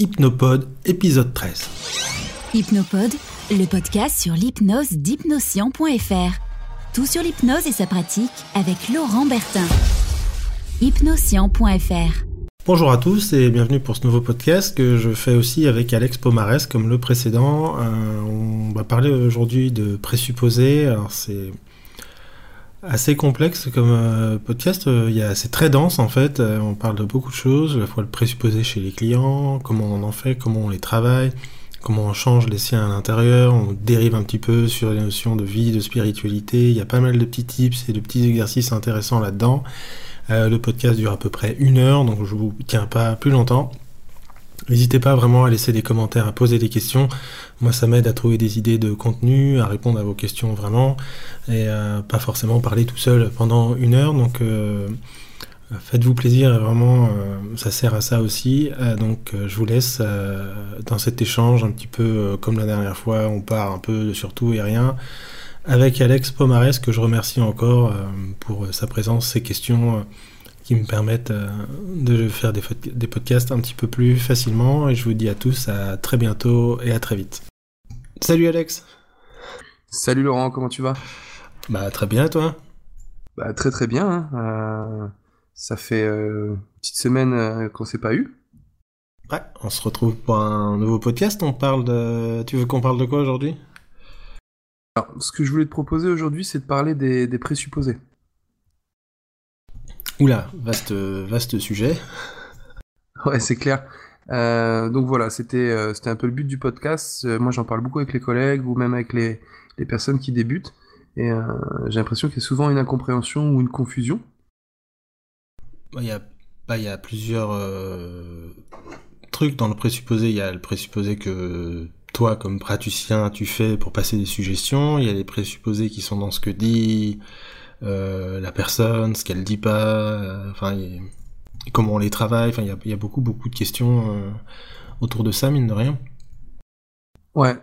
Hypnopode, épisode 13. Hypnopode, le podcast sur l'hypnose d'hypnoscient.fr. Tout sur l'hypnose et sa pratique avec Laurent Bertin. Hypnoscient.fr. Bonjour à tous et bienvenue pour ce nouveau podcast que je fais aussi avec Alex Pomares comme le précédent. Euh, on va parler aujourd'hui de présupposés. Alors c'est assez complexe comme euh, podcast. Euh, c'est très dense en fait. Euh, on parle de beaucoup de choses, à la fois le présupposé chez les clients, comment on en fait, comment on les travaille, comment on change les siens à l'intérieur. On dérive un petit peu sur les notions de vie, de spiritualité. Il y a pas mal de petits tips et de petits exercices intéressants là-dedans. le podcast dure à peu près une heure, donc je vous tiens pas plus longtemps. N'hésitez pas vraiment à laisser des commentaires, à poser des questions. Moi, ça m'aide à trouver des idées de contenu, à répondre à vos questions vraiment, et pas forcément parler tout seul pendant une heure. Donc, euh, faites-vous plaisir, vraiment, euh, ça sert à ça aussi. Euh, donc, je vous laisse dans cet échange un petit peu comme la dernière fois. On part un peu sur tout et rien avec Alex Pomares, que je remercie encore pour sa présence, ses questions qui me permettent de faire des podcasts un petit peu plus facilement. Et je vous dis à tous à très bientôt et à très vite. Salut Alex. Salut Laurent, comment tu vas? Bah très bien toi? Bah très très bien. Hein. Euh, ça fait euh, une petite semaine qu'on s'est pas eu. Ouais, on se retrouve pour un nouveau podcast. On parle de. Tu veux qu'on parle de quoi aujourd'hui? Alors, ce que je voulais te proposer aujourd'hui, c'est de parler des, des présupposés. Oula, vaste, vaste sujet. Ouais, c'est clair. Euh, donc voilà, c'était euh, c'était un peu le but du podcast. Euh, moi, j'en parle beaucoup avec les collègues ou même avec les, les personnes qui débutent. Et j'ai l'impression qu'il y a souvent une incompréhension ou une confusion. Il y a, bah, il y a plusieurs trucs dans le présupposé. Il y a le présupposé que toi, comme praticien, tu fais pour passer des suggestions. Il y a les présupposés qui sont dans ce que dit la personne, ce qu'elle dit pas, enfin comment on les travaille. Enfin, il y a, beaucoup beaucoup de questions euh, autour de ça, mine de rien. Ouais.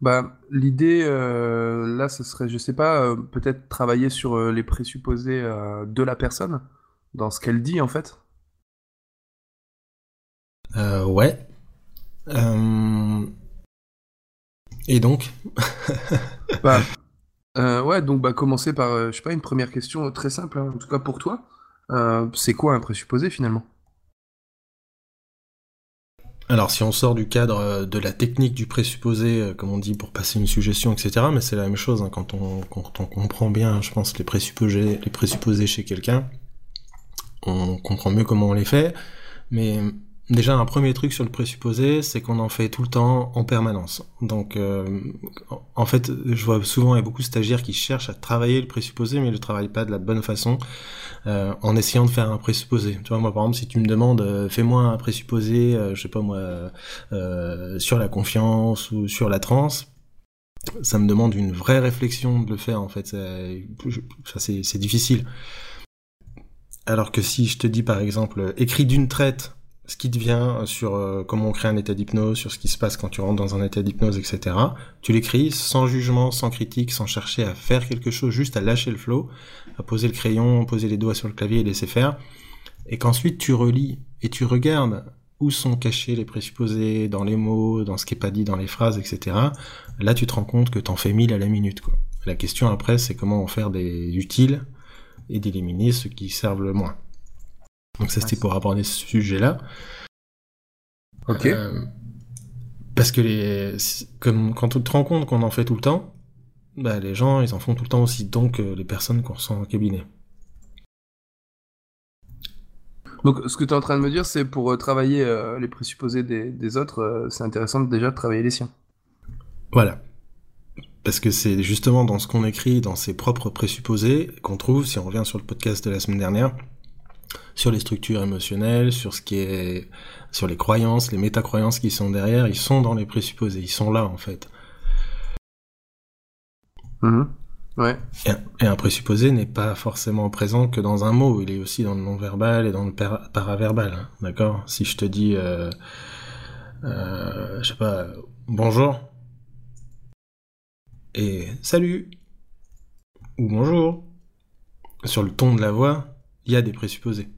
bah l'idée là, ce serait, je sais pas, peut-être travailler sur les présupposés de la personne dans ce qu'elle dit en fait. ouais. Et donc bah, euh, ouais, donc bah commencer par, euh, je sais pas, une première question très simple, hein, en tout cas pour toi. Euh, c'est quoi un présupposé finalement? Alors si on sort du cadre de la technique du présupposé, comme on dit, pour passer une suggestion, etc., mais c'est la même chose hein, quand, on, quand on comprend bien, je pense, les présupposés, les présupposés chez quelqu'un, on comprend mieux comment on les fait, mais Déjà, un premier truc sur le présupposé, c'est qu'on en fait tout le temps en permanence. Donc, euh, en fait, je vois souvent a beaucoup de stagiaires qui cherchent à travailler le présupposé, mais ils ne le travaillent pas de la bonne façon, euh, en essayant de faire un présupposé. Tu vois, moi, par exemple, si tu me demandes, euh, fais-moi un présupposé, je sais pas moi, sur la confiance ou sur la transe, ça me demande une vraie réflexion de le faire, en fait. C'est difficile. Alors que si je te dis, par exemple, écris d'une traite ce qui te vient sur euh, comment on crée un état d'hypnose, sur ce qui se passe quand tu rentres dans un état d'hypnose, etc. Tu l'écris sans jugement, sans critique, sans chercher à faire quelque chose, juste à lâcher le flow, à poser le crayon, poser les doigts sur le clavier et laisser faire. Et qu'ensuite tu relis et tu regardes où sont cachés les présupposés dans les mots, dans ce qui est pas dit dans les phrases, etc. Là tu te rends compte que t'en fais mille à la minute. Quoi. La question après c'est comment en faire des utiles et d'éliminer ceux qui servent le moins. Donc ça c'était pour aborder ce sujet-là. Ok. Euh, parce que les, comme quand tu te rends compte qu'on en fait tout le temps, bah les gens ils en font tout le temps aussi, donc euh, les personnes qu'on ressent en cabinet. Donc ce que tu es en train de me dire, c'est pour euh, travailler les présupposés des, des autres, c'est intéressant déjà de travailler les siens. Voilà. Parce que c'est justement dans ce qu'on écrit, dans ses propres présupposés, qu'on trouve, si on revient sur le podcast de la semaine dernière, sur les structures émotionnelles, sur ce qui est, sur les croyances, les métacroyances qui sont derrière, ils sont dans les présupposés, ils sont là en fait. Mm-hmm. Ouais. Et, un présupposé n'est pas forcément présent que dans un mot, il est aussi dans le non-verbal et dans le paraverbal, hein, d'accord? Si je te dis, euh, euh, je sais pas, bonjour. Et salut. Ou bonjour, sur le ton de la voix, il y a des présupposés.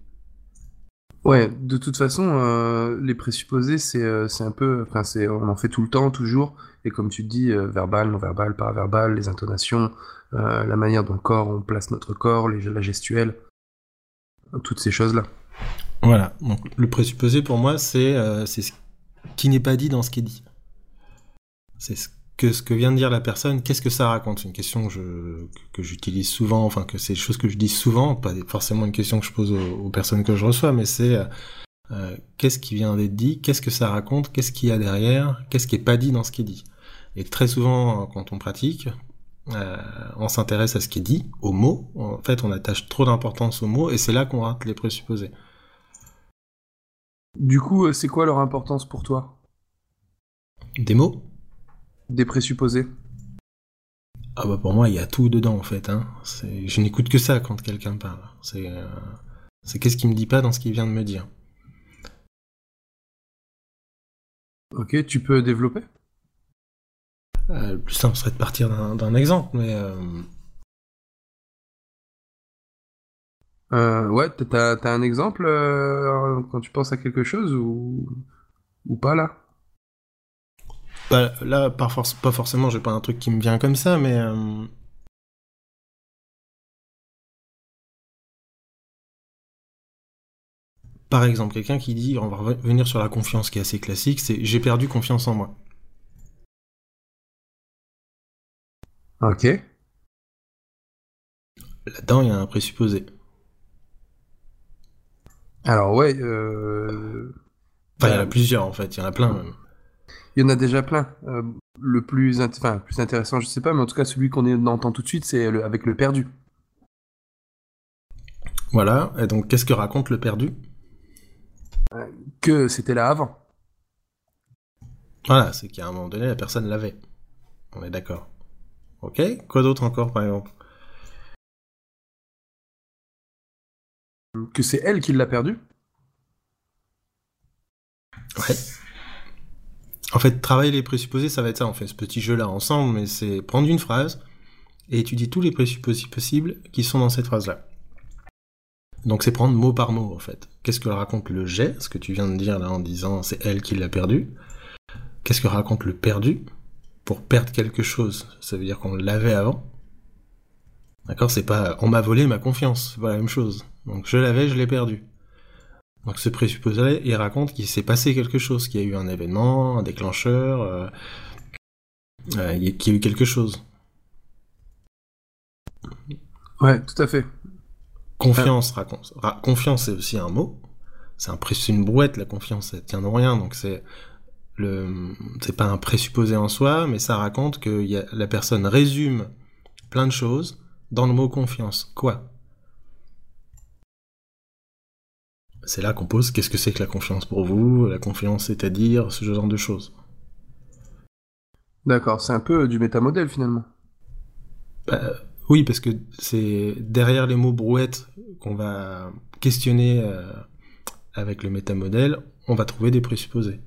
Ouais, de toute façon, euh, les présupposés, c'est euh, c'est un peu, enfin, on en fait tout le temps, toujours, et comme tu dis, euh, verbal, non-verbal, paraverbal, les intonations, la manière dont le corps, on place notre corps, les, la gestuelle, toutes ces choses-là. Voilà, donc le présupposé pour moi, c'est c'est ce qui n'est pas dit dans ce qui est dit. C'est ce que ce que vient de dire la personne, qu'est-ce que ça raconte? C'est une question que je que, j'utilise souvent, enfin que c'est des choses que je dis souvent, pas forcément une question que je pose aux, personnes que je reçois, mais c'est euh, euh, qu'est-ce qui vient d'être dit, qu'est-ce que ça raconte, qu'est-ce qu'il y a derrière, qu'est-ce qui est pas dit dans ce qui est dit? Et très souvent, quand on pratique, euh, on s'intéresse à ce qui est dit, aux mots. En fait, on attache trop d'importance aux mots, et c'est là qu'on rate les présupposés. Du coup, c'est quoi leur importance pour toi? Des mots? Des présupposés Ah bah pour moi, il y a tout dedans en fait. Hein. Je n'écoute que ça quand quelqu'un parle. C'est euh... qu'est-ce qu'il me dit pas dans ce qu'il vient de me dire. Ok, tu peux développer? Euh, Le plus simple serait de partir d'un exemple, mais... Euh... Ouais, t'as as un exemple quand tu penses à quelque chose ou, ou pas là? Bah, là, pas, pas forcément, j'ai pas un truc qui me vient comme ça, mais. Euh, par exemple, quelqu'un qui dit, on va revenir sur la confiance qui est assez classique, c'est j'ai perdu confiance en moi. Ok. Là-dedans, il y a un présupposé. Alors ouais. Euh... Enfin, il y en a plusieurs en fait, il y en a plein même. Il y en a déjà plein. Euh, le plus, enfin, plus intéressant, je sais pas, mais en tout cas, celui qu'on entend tout de suite, c'est avec le perdu. Voilà, et donc qu'est-ce que raconte le perdu? Euh, Que c'était là avant. Voilà, c'est qu'à un moment donné, la personne l'avait. On est d'accord. Ok Quoi d'autre encore, par exemple? Que c'est elle qui l'a perdu? Ouais. En fait, travailler les présupposés, ça va être ça, on fait ce petit jeu-là ensemble, mais c'est prendre une phrase et étudier tous les présupposés possibles qui sont dans cette phrase-là. Donc c'est prendre mot par mot, en fait. Qu'est-ce que raconte le j'ai, ce que tu viens de dire là en disant c'est elle qui l'a perdu? Qu'est-ce que raconte le perdu? Pour perdre quelque chose, ça veut dire qu'on l'avait avant. D'accord? C'est pas on m'a volé ma confiance, c'est pas la même chose. Donc je l'avais, je l'ai perdu. Donc ce présupposé, il raconte qu'il s'est passé quelque chose, qu'il y a eu un événement, un déclencheur, euh, euh, qu'il y a eu quelque chose. Ouais, tout à fait. Confiance, raconte. confiance, c'est aussi un mot. C'est un une brouette, la confiance, ça tient de rien, donc c'est le, c'est pas un présupposé en soi, mais ça raconte que y a, la personne résume plein de choses dans le mot confiance. Quoi? C'est là qu'on pose qu'est-ce que c'est que la confiance pour vous, la confiance c'est-à-dire, ce genre de choses. D'accord, c'est un peu du métamodèle finalement. Bah, oui, parce que c'est derrière les mots brouettes qu'on va questionner euh, avec le métamodèle, on va trouver des présupposés.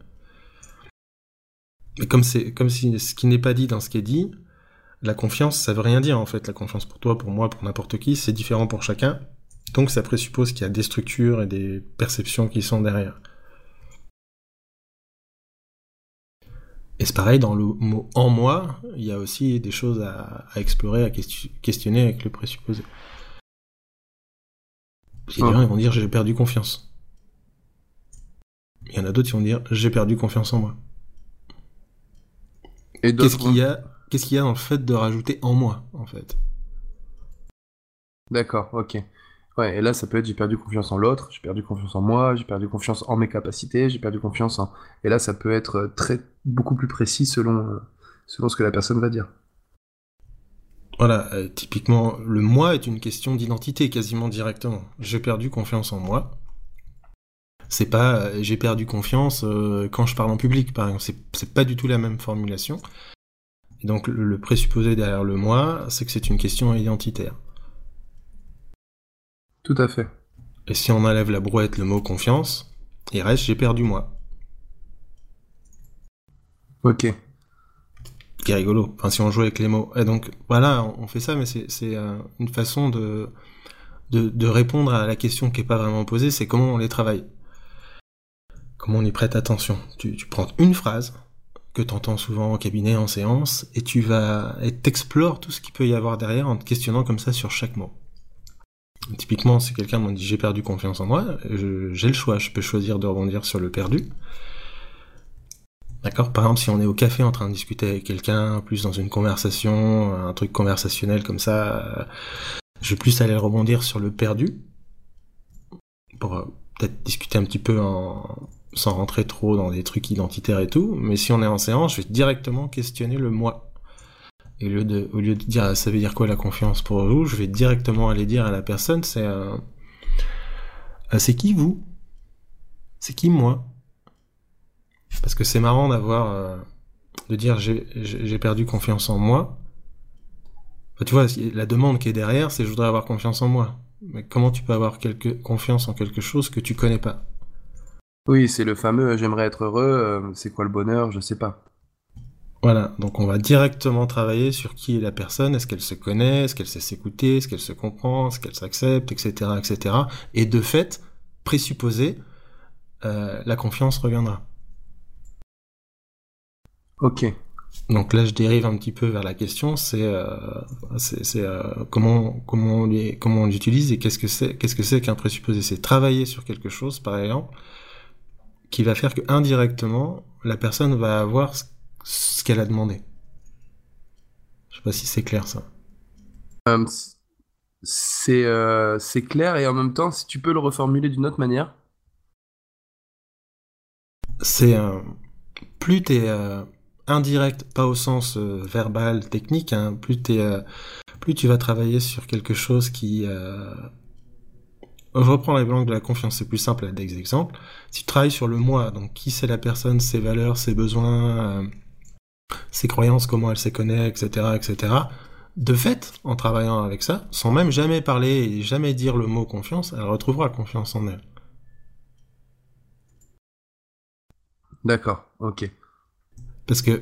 Mais comme c'est comme si ce qui n'est pas dit dans ce qui est dit, la confiance, ça veut rien dire en fait. La confiance pour toi, pour moi, pour n'importe qui, c'est différent pour chacun. Donc ça présuppose qu'il y a des structures et des perceptions qui sont derrière. Et c'est pareil, dans le mot en moi, il y a aussi des choses à, explorer, à questionner avec le présupposé. Il y a des gens qui vont dire j'ai perdu confiance. Il y en a d'autres qui vont dire j'ai perdu confiance en moi. Qu'est-ce qu'il y a Qu'est-ce qu'il y a dans le fait de rajouter en moi, en fait? D'accord, ok. Ouais, et là, ça peut être j'ai perdu confiance en l'autre, j'ai perdu confiance en moi, j'ai perdu confiance en mes capacités, j'ai perdu confiance en. Et là, ça peut être euh, très beaucoup plus précis selon, euh, selon ce que la personne va dire. Voilà, euh, typiquement, le moi est une question d'identité quasiment directement. J'ai perdu confiance en moi. C'est pas j'ai perdu confiance quand je parle en public, par exemple. C'est pas du tout la même formulation. Et donc, le présupposé derrière le moi, c'est que c'est une question identitaire. Tout à fait. Et si on enlève la brouette, le mot confiance, il reste j'ai perdu moi. Ok. Qui est rigolo. Enfin, si on joue avec les mots. Et donc, voilà, on fait ça, mais c'est euh, une façon de, de, répondre à la question qui est pas vraiment posée, c'est comment on les travaille. comment on y prête attention. Tu, tu prends une phrase que tu entends souvent au cabinet, en séance, et tu vas, et t'explores tout ce qu'il peut y avoir derrière en te questionnant comme ça sur chaque mot. Typiquement, si quelqu'un m'a dit j'ai perdu confiance en moi, j'ai le choix, je peux choisir de rebondir sur le perdu. D'accord? Par exemple, si on est au café en train de discuter avec quelqu'un, plus dans une conversation, un truc conversationnel comme ça, je vais plus aller rebondir sur le perdu, pour euh, peut-être discuter un petit peu sans rentrer trop dans des trucs identitaires et tout, mais si on est en séance, je vais directement questionner le moi. Au lieu de, dire ça veut dire quoi la confiance pour vous, je vais directement aller dire à la personne c'est euh, euh, c'est qui vous? C'est qui moi? Parce que c'est marrant d'avoir euh, de dire j'ai perdu confiance en moi. tu vois, la demande qui est derrière, c'est je voudrais avoir confiance en moi. Mais comment tu peux avoir confiance en quelque chose que tu connais pas? Oui, c'est le fameux j'aimerais être heureux, c'est quoi le bonheur, je sais pas. Voilà, donc on va directement travailler sur qui est la personne, est-ce qu'elle se connaît, est-ce qu'elle sait s'écouter, est-ce qu'elle se comprend, est-ce qu'elle s'accepte, etc., etc. Et de fait, présupposer, euh, la confiance reviendra. Ok. Donc là, je dérive un petit peu vers la question, c'est euh, c'est comment comment on comment on l'utilise et qu'est-ce que c'est qu'est-ce que c'est qu'un présupposé? C'est travailler sur quelque chose, par exemple, qui va faire que indirectement, la personne va avoir ce qu'elle a demandé. Je sais pas si c'est clair ça. Euh, c'est euh, c'est clair et en même temps, si tu peux le reformuler d'une autre manière. C'est euh, plus t'es euh, indirect, pas au sens verbal, technique, hein, plus t'es plus tu vas travailler sur quelque chose qui je reprends les blancs de la confiance, c'est plus simple à des exemples. Si tu travailles sur le moi, donc qui c'est la personne, ses valeurs, ses besoins, euh, ses croyances, comment elle se connaît, etc., etc. De fait, en travaillant avec ça, sans même jamais parler et jamais dire le mot confiance, elle retrouvera confiance en elle. D'accord, ok. Parce que,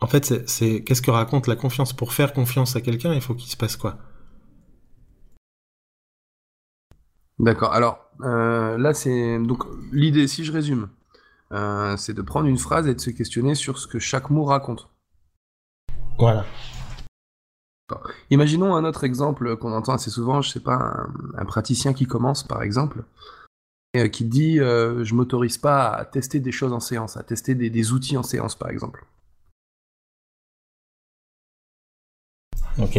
en fait, c'est qu'est-ce que raconte la confiance? Pour faire confiance à quelqu'un, il faut qu'il se passe quoi? D'accord. Alors euh, là, c'est donc l'idée, si je résume, euh, c'est de prendre une phrase et de se questionner sur ce que chaque mot raconte. Voilà. Imaginons un autre exemple qu'on entend assez souvent, je sais pas, un, praticien qui commence par exemple, et euh, qui dit je m'autorise pas à tester des choses en séance, à tester des, des outils en séance par exemple. Ok.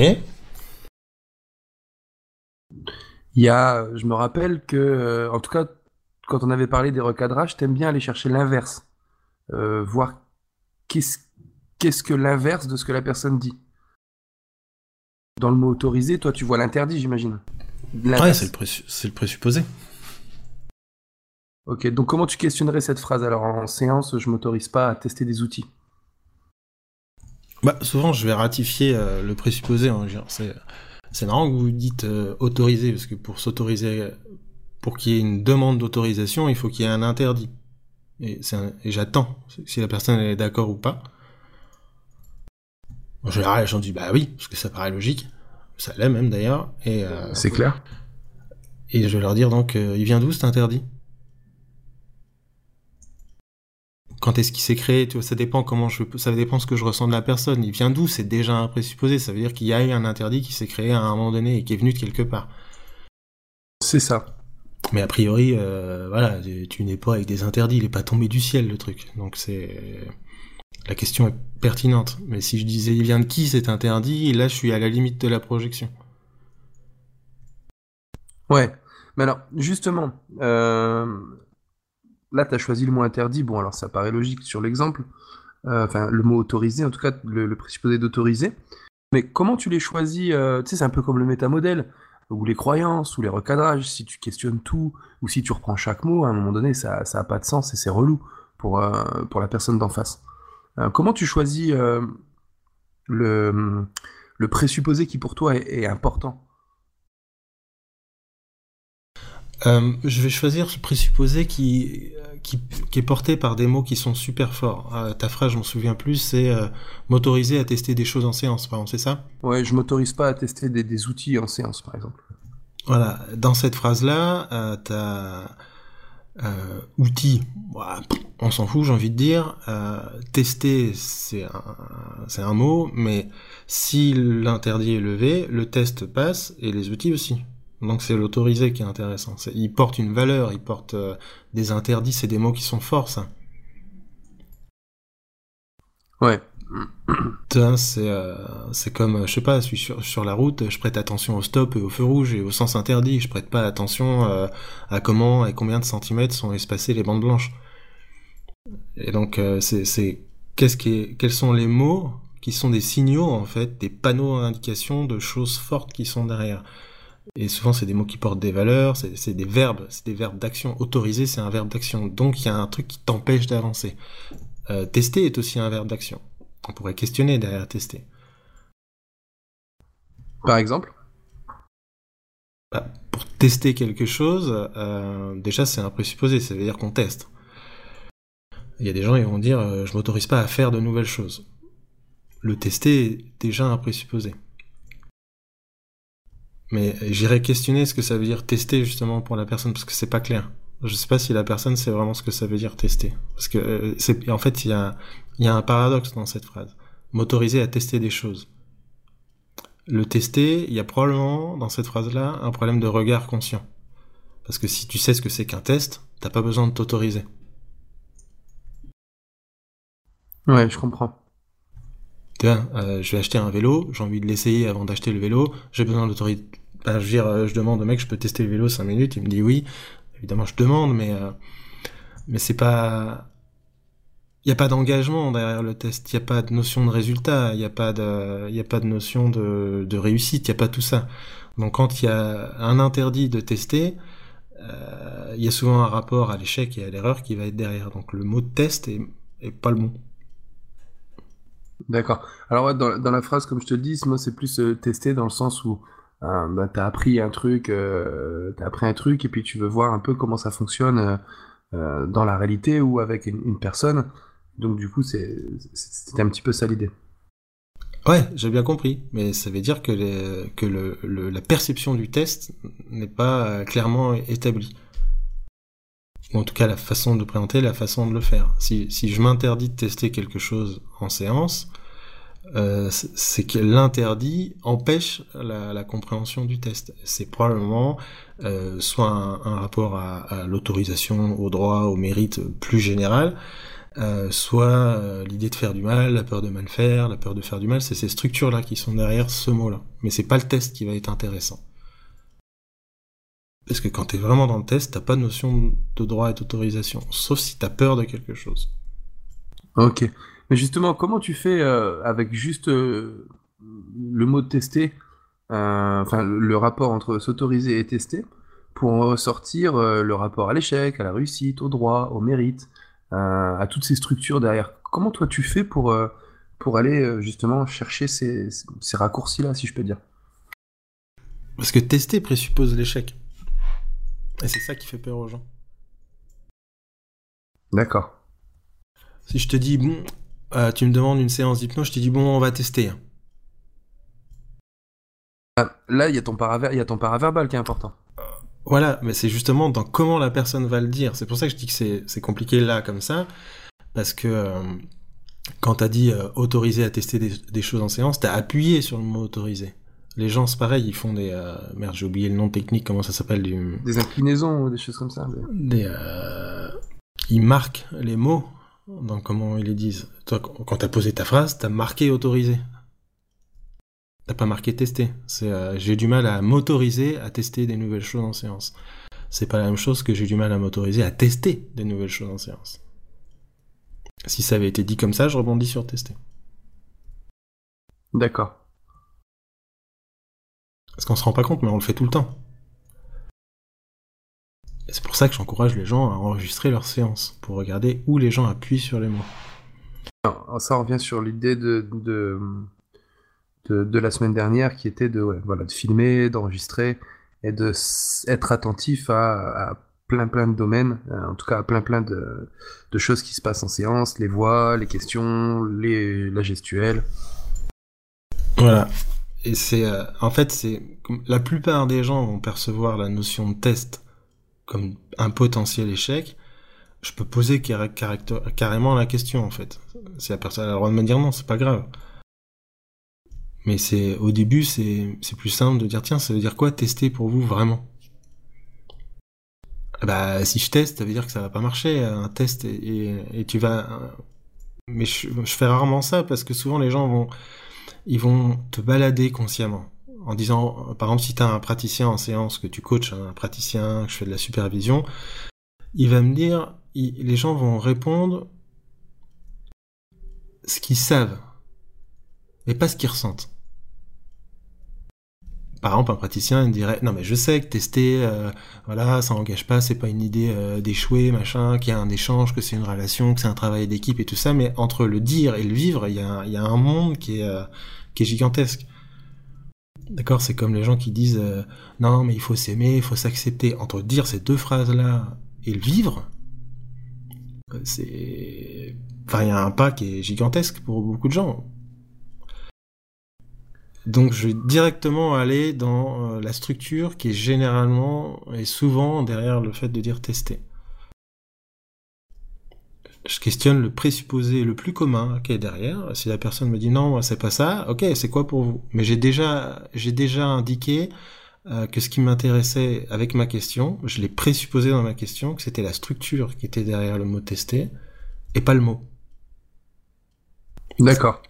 Il y a, je me rappelle que, euh, en tout cas, quand on avait parlé des recadrages, t'aimes bien aller chercher l'inverse, euh, voir qu'est-ce qu'est-ce que l'inverse de ce que la personne dit. Dans le mot autorisé, toi, tu vois l'interdit, j'imagine. Ouais, c'est le, le, présupposé. Ok, donc comment tu questionnerais cette phrase? Alors en séance Je m'autorise pas à tester des outils. Bah, souvent, je vais ratifier euh, le présupposé. Hein, c'est c'est marrant que vous dites euh, autoriser, parce que pour s'autoriser, pour qu'il y ait une demande d'autorisation, il faut qu'il y ait un interdit. Et, j'attends si la personne est d'accord ou pas. En général, les gens disent bah oui, parce que ça paraît logique. Ça l'est même d'ailleurs. Et euh, c'est clair. Et je vais leur dire donc, euh, il vient d'où cet interdit? Quand est-ce qu'il s'est créé, tu vois, ça dépend comment je, ça dépend ce que je ressens de la personne. Il vient d'où? C'est déjà un présupposé. Ça veut dire qu'il y a eu un interdit qui s'est créé à un moment donné et qui est venu de quelque part. C'est ça. Mais a priori, euh, voilà, tu n'es pas avec des interdits. Il est pas tombé du ciel le truc. Donc c'est la question est pertinente. Mais si je disais il vient de qui cet interdit, là je suis à la limite de la projection. Ouais. Mais alors justement, euh, là, tu as choisi le mot interdit. Bon, alors ça paraît logique sur l'exemple. Euh, enfin, le mot autorisé, en tout cas, le, présupposé d'autoriser. Mais comment tu les choisis Tu sais, c'est un peu comme le métamodèle, ou les croyances, ou les recadrages. Si tu questionnes tout, ou si tu reprends chaque mot, à un moment donné, ça n'a pas de sens et c'est relou pour, euh, pour la personne d'en face. comment tu choisis le, le présupposé qui pour toi est important? Euh, je vais choisir ce présupposé qui, qui, qui, est porté par des mots qui sont super forts. Euh, ta phrase, je m'en souviens plus, c'est euh, m'autoriser à tester des choses en séance, par exemple, c'est ça? Ouais, je m'autorise pas à tester des, des, outils en séance, par exemple. Voilà, dans cette phrase-là, t'as Euh, outils, bah, on s'en fout, j'ai envie de dire. Tester, c'est un, c'est un mot, mais si l'interdit est levé, le test passe et les outils aussi. Donc c'est l'autorisé qui est intéressant. il porte une valeur, il porte euh, des interdits, c'est des mots qui sont forts, ça. Ouais. C'est euh, c'est comme, je sais pas, je suis sur, sur la route, je prête attention au stop et au feu rouge et au sens interdit. Je prête pas attention euh, à comment et combien de centimètres sont espacées les bandes blanches. Et donc euh, c'est qu'est-ce qui est, quels sont les mots qui sont des signaux en fait, des panneaux d'indication de choses fortes qui sont derrière. Et souvent, c'est des mots qui portent des valeurs, c'est des verbes, c'est des verbes d'action. Autoriser, c'est un verbe d'action. Donc, il y a un truc qui t'empêche d'avancer. Euh, tester est aussi un verbe d'action. On pourrait questionner derrière tester. Par exemple? Bah, Pour tester quelque chose, euh, déjà, c'est un présupposé, ça veut dire qu'on teste. Il y a des gens qui vont dire euh, je m'autorise pas à faire de nouvelles choses. Le tester est déjà un présupposé. Mais j'irai questionner ce que ça veut dire tester justement pour la personne parce que c'est pas clair. Je sais pas si la personne sait vraiment ce que ça veut dire tester. Parce que euh, c'est en fait il y a, y a un paradoxe dans cette phrase. M'autoriser à tester des choses. Le tester, il y a probablement dans cette phrase-là un problème de regard conscient. Parce que si tu sais ce que c'est qu'un test, t'as pas besoin de t'autoriser. Ouais, je comprends. Euh, je vais acheter un vélo, j'ai envie de l'essayer avant d'acheter le vélo, j'ai besoin d'autorité. je veux dire, euh, je demande au mec, je peux tester le vélo 5 minutes, il me dit oui. Évidemment, je demande, mais euh, mais c'est pas, il n'y a pas d'engagement derrière le test, il n'y a pas de notion de résultat, il n'y a pas de, a pas de notion de, réussite, il n'y a pas tout ça. Donc quand il y a un interdit de tester, il y a souvent un rapport à l'échec et à l'erreur qui va être derrière. Donc le mot test est, est pas le bon. D'accord. Alors dans, la phrase, comme je te le dis, moi c'est plus euh, testé dans le sens où euh, bah, tu as appris un truc, euh, as appris un truc et puis tu veux voir un peu comment ça fonctionne euh, euh, dans la réalité ou avec une, personne. Donc du coup, c'était un petit peu ça l'idée. Ouais, j'ai bien compris, mais ça veut dire que, le, le, la perception du test n'est pas clairement établie. Ou en tout cas la façon de présenter, la façon de le faire. Si je m'interdis de tester quelque chose en séance, euh, c'est que l'interdit empêche la, la, compréhension du test. C'est probablement euh, soit un, un, rapport à, à l'autorisation, au droit, au mérite plus général, euh, soit euh, l'idée de faire du mal, la peur de mal faire, la peur de faire du mal. C'est ces structures-là qui sont derrière ce mot-là. Mais c'est pas le test qui va être intéressant. Parce que quand tu es vraiment dans le test, t'as pas de notion de droit et d'autorisation, sauf si tu as peur de quelque chose. Ok. Mais justement, comment tu fais euh, avec juste euh, le mot tester, euh, enfin le rapport entre s'autoriser et tester, pour ressortir le rapport à l'échec, à la réussite, au droit, au mérite, à toutes ces structures derrière Comment toi tu fais pour, pour aller justement chercher ces, ces raccourcis-là, si je peux dire? Parce que tester présuppose l'échec. Et c'est ça qui fait peur aux gens. D'accord. Si je te dis, bon, euh, tu me demandes une séance d'hypnose, je te dis, bon, on va tester. Ah, là, il y, a ton paraver y a ton paraverbal qui est important. Euh, voilà, mais c'est justement dans comment la personne va le dire. C'est pour ça que je dis que c'est compliqué là, comme ça. Parce que euh, quand tu as dit autoriser à tester des, des choses en séance, tu as appuyé sur le mot autorisé. Les gens, c'est pareil, ils font des... Euh... Merde, j'ai oublié le nom technique, comment ça s'appelle du... Des inclinaisons ou des choses comme ça. Des, euh... Ils marquent les mots dans comment ils les disent. Toi, quand t'as posé ta phrase, t'as marqué autorisé. T'as pas marqué tester. C'est euh, j'ai du mal à m'autoriser à tester des nouvelles choses en séance. C'est pas la même chose que j'ai du mal à m'autoriser à tester des nouvelles choses en séance. Si ça avait été dit comme ça, je rebondis sur tester. D'accord. Parce qu'on se rend pas compte, mais on le fait tout le temps. C'est pour ça que j'encourage les gens à enregistrer leurs séances, pour regarder où les gens appuient sur les mots. Alors, ça revient sur l'idée de, de, de, la semaine dernière qui était de, voilà, de filmer, d'enregistrer et de être attentif à, plein plein de domaines, euh, en tout cas à plein plein de, de choses qui se passent en séance, les voix, les questions, les, la gestuelle. Voilà. Et c'est, euh, en fait, c'est la plupart des gens vont percevoir la notion de test comme un potentiel échec, je peux poser carrément la question en fait. Si la personne a le droit de me dire non, c'est pas grave. Mais c'est au début, c'est plus simple de dire tiens, ça veut dire quoi tester pour vous vraiment? Bah si je teste, ça veut dire que ça va pas marcher. Un test et, tu vas. Mais je, fais rarement ça parce que souvent les gens vont ils vont te balader consciemment en disant par exemple si tu as un praticien en séance que tu coaches un praticien que je fais de la supervision, il va me dire les gens vont répondre ce qu'ils savent mais pas ce qu'ils ressentent. Par exemple, un praticien il dirait non mais je sais que tester, euh, voilà, ça engage pas, c'est pas une idée euh, d'échouer, machin, qu'il y a un échange, que c'est une relation, que c'est un travail d'équipe et tout ça, mais entre le dire et le vivre, il y a, un monde qui est, euh, qui est gigantesque. D'accord, c'est comme les gens qui disent non mais il faut s'aimer, il faut s'accepter. Entre dire ces deux phrases là et le vivre, c'est, enfin il y a un pas qui est gigantesque pour beaucoup de gens. Donc je vais directement aller dans euh, la structure qui est généralement et souvent derrière le fait de dire tester. Je questionne le présupposé le plus commun qui est derrière. Si la personne me dit non, c'est pas ça, ok, c'est quoi pour vous? Mais j'ai déjà, j'ai déjà indiqué euh, que ce qui m'intéressait avec ma question, je l'ai présupposé dans ma question, que c'était la structure qui était derrière le mot tester et pas le mot. D'accord.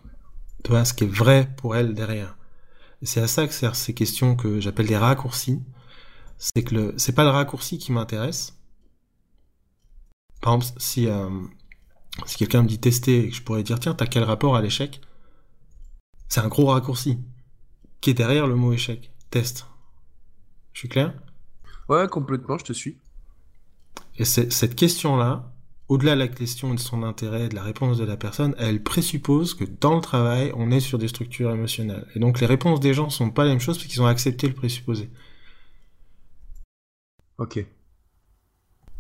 Tu vois, ce qui est vrai pour elle derrière. C'est à ça que servent ces questions que j'appelle des raccourcis. C'est que le, c'est pas le raccourci qui m'intéresse. Par exemple, si, euh, si quelqu'un me dit tester, je pourrais dire tiens, t'as quel rapport à l'échec? C'est un gros raccourci qui est derrière le mot échec. Test. Je suis clair? Ouais, complètement, je te suis. Et cette question-là, au-delà de la question de son intérêt, de la réponse de la personne, elle présuppose que dans le travail, on est sur des structures émotionnelles. Et donc les réponses des gens sont pas la même chose parce qu'ils ont accepté le présupposé. Ok.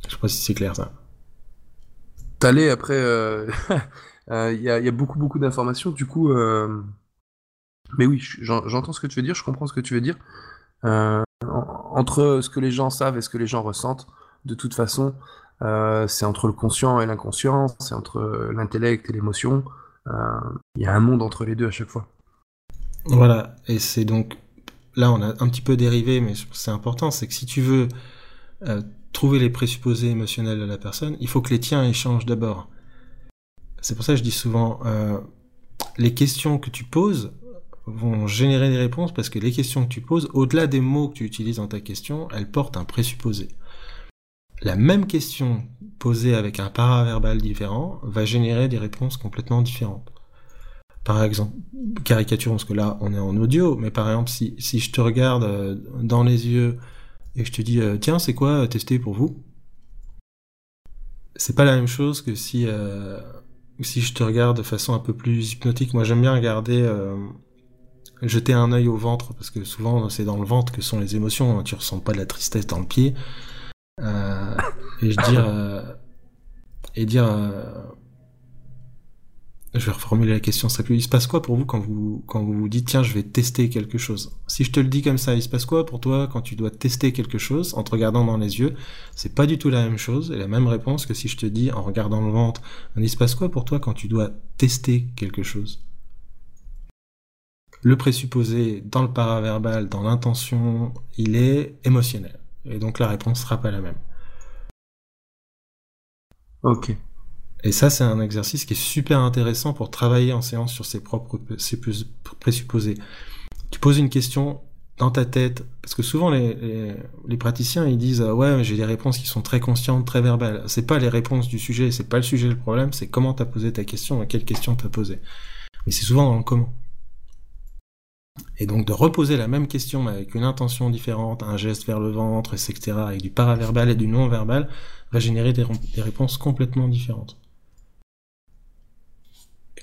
Je sais pas si c'est clair ça. T'allais après, euh, euh, il y, a, beaucoup beaucoup d'informations. Du coup, euh, mais oui, j'entends ce que tu veux dire, je comprends ce que tu veux dire. entre ce que les gens savent et ce que les gens ressentent, de toute façon, c'est entre le conscient et l'inconscient, c'est entre l'intellect et l'émotion. Il y a un monde entre les deux à chaque fois. Voilà, et c'est donc là on a un petit peu dérivé, mais c'est important, c'est que si tu veux trouver les présupposés émotionnels de la personne, il faut que les tiens échangent d'abord. C'est pour ça que je dis souvent, les questions que tu poses vont générer des réponses parce que les questions que tu poses, au-delà des mots que tu utilises dans ta question, elles portent un présupposé la même question posée avec un paraverbal différent va générer des réponses complètement différentes. Par exemple, caricature, parce que là on est en audio, mais par exemple si, si je te regarde euh, dans les yeux et je te dis euh, tiens c'est quoi tester pour vous? C'est pas la même chose que si euh, si je te regarde de façon un peu plus hypnotique. Moi j'aime bien regarder jeter un œil au ventre parce que souvent c'est dans le ventre que sont les émotions hein. tu ressens pas de la tristesse dans le pied. Euh, et je dire euh, et dire euh, je vais reformuler la question, ça il se passe quoi pour vous quand vous quand vous vous dites tiens je vais tester quelque chose? Si je te le dis comme ça, il se passe quoi pour toi quand tu dois tester quelque chose en te regardant dans les yeux? C'est pas du tout la même chose et la même réponse que si je te dis en regardant le ventre. Il se passe quoi pour toi quand tu dois tester quelque chose? Le présupposé dans le paraverbal, dans l'intention, il est émotionnel. Et donc la réponse sera pas la même. Ok. Et ça, c'est un exercice qui est super intéressant pour travailler en séance sur ses propres ses présupposés. Tu poses une question dans ta tête, parce que souvent les, les, praticiens ils disent ouais j'ai des réponses qui sont très conscientes, très verbales. C'est pas les réponses du sujet, c'est pas le sujet le problème, c'est comment t'as posé ta question, à quelle question t'as posé. Mais c'est souvent dans le comment. Et donc de reposer la même question mais avec une intention différente, un geste vers le ventre, etc., avec du paraverbal et du non-verbal, va générer des, réponses complètement différentes.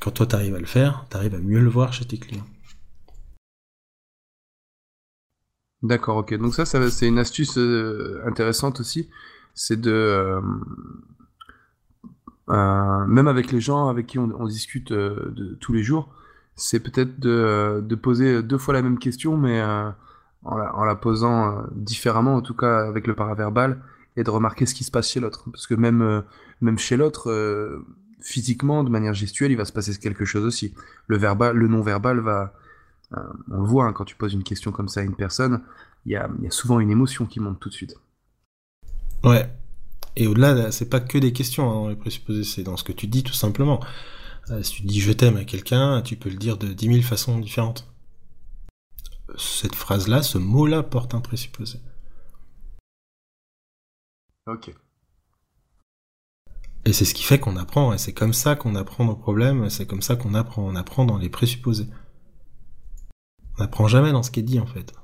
Quand toi t'arrives à le faire, t'arrives à mieux le voir chez tes clients. D'accord, ok. Donc ça, c'est une astuce euh, intéressante aussi. C'est de... Euh, euh, même avec les gens avec qui on, discute tous les jours, c'est peut-être de, poser deux fois la même question, mais en la, posant différemment, en tout cas avec le paraverbal, et de remarquer ce qui se passe chez l'autre. Parce que même, même chez l'autre, physiquement, de manière gestuelle, il va se passer quelque chose aussi. Le verbal, le non-verbal va, euh, on le voit hein, quand tu poses une question comme ça à une personne, il y a, y a, souvent une émotion qui monte tout de suite. Ouais. Et au-delà, c'est pas que des questions, hein, les présupposés, c'est dans ce que tu dis tout simplement. si tu dis je t'aime à quelqu'un, tu peux le dire de dix mille façons différentes. Cette phrase-là, ce mot-là porte un présupposé. Ok. Et c'est ce qui fait qu'on apprend, et c'est comme ça qu'on apprend nos problèmes, c'est comme ça qu'on apprend, on apprend dans les présupposés. On n'apprend jamais dans ce qui est dit en fait.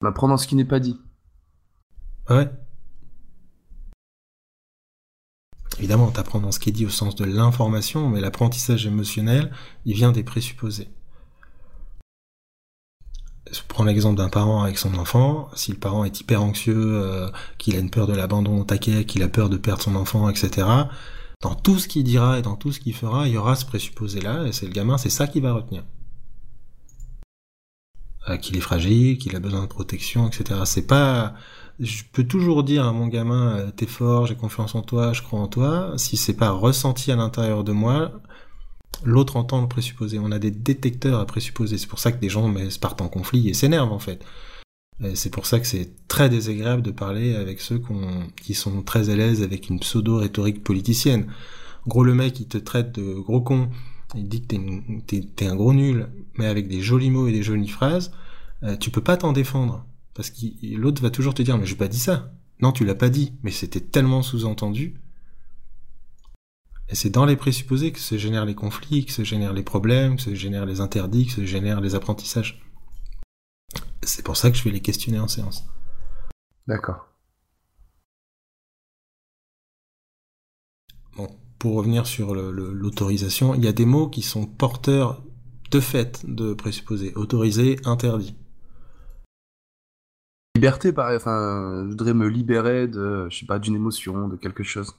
On apprend dans ce qui n'est pas dit. Ouais? Évidemment, on t'apprend dans ce qui est dit au sens de l'information, mais l'apprentissage émotionnel, il vient des présupposés je prends l'exemple d'un parent avec son enfant. Si le parent est hyper anxieux, euh, qu'il a une peur de l'abandon au taquet, qu'il a peur de perdre son enfant, etc. Dans tout ce qu'il dira et dans tout ce qu'il fera, il y aura ce présupposé-là, et c'est le gamin, c'est ça qu'il va retenir. Euh, qu'il est fragile, qu'il a besoin de protection, etc. C'est pas, je peux toujours dire à mon gamin, euh, t'es fort, j'ai confiance en toi, je crois en toi. Si c'est pas ressenti à l'intérieur de moi, l'autre entend le présupposé. On a des détecteurs à présupposer. C'est pour ça que des gens partent en conflit et s'énervent en fait. C'est pour ça que c'est très désagréable de parler avec ceux qui sont très à l'aise avec une pseudo-rhétorique politicienne. En gros, le mec, il te traite de gros con, il dit que t'es un gros nul, mais avec des jolis mots et des jolies phrases, euh, tu peux pas t'en défendre. Parce que l'autre va toujours te dire, mais j'ai pas dit ça. Non, tu l'as pas dit, mais c'était tellement sous-entendu et c'est dans les présupposés que se génèrent les conflits, que se génèrent les problèmes, que se génèrent les interdits, que se génèrent les apprentissages. C'est pour ça que je vais les questionner en séance. D'accord. Bon, pour revenir sur l'autorisation, il y a des mots qui sont porteurs de fait de présupposés. Autorisé, interdit. Liberté, pareil, enfin, je voudrais me libérer de, je sais pas, d'une émotion, de quelque chose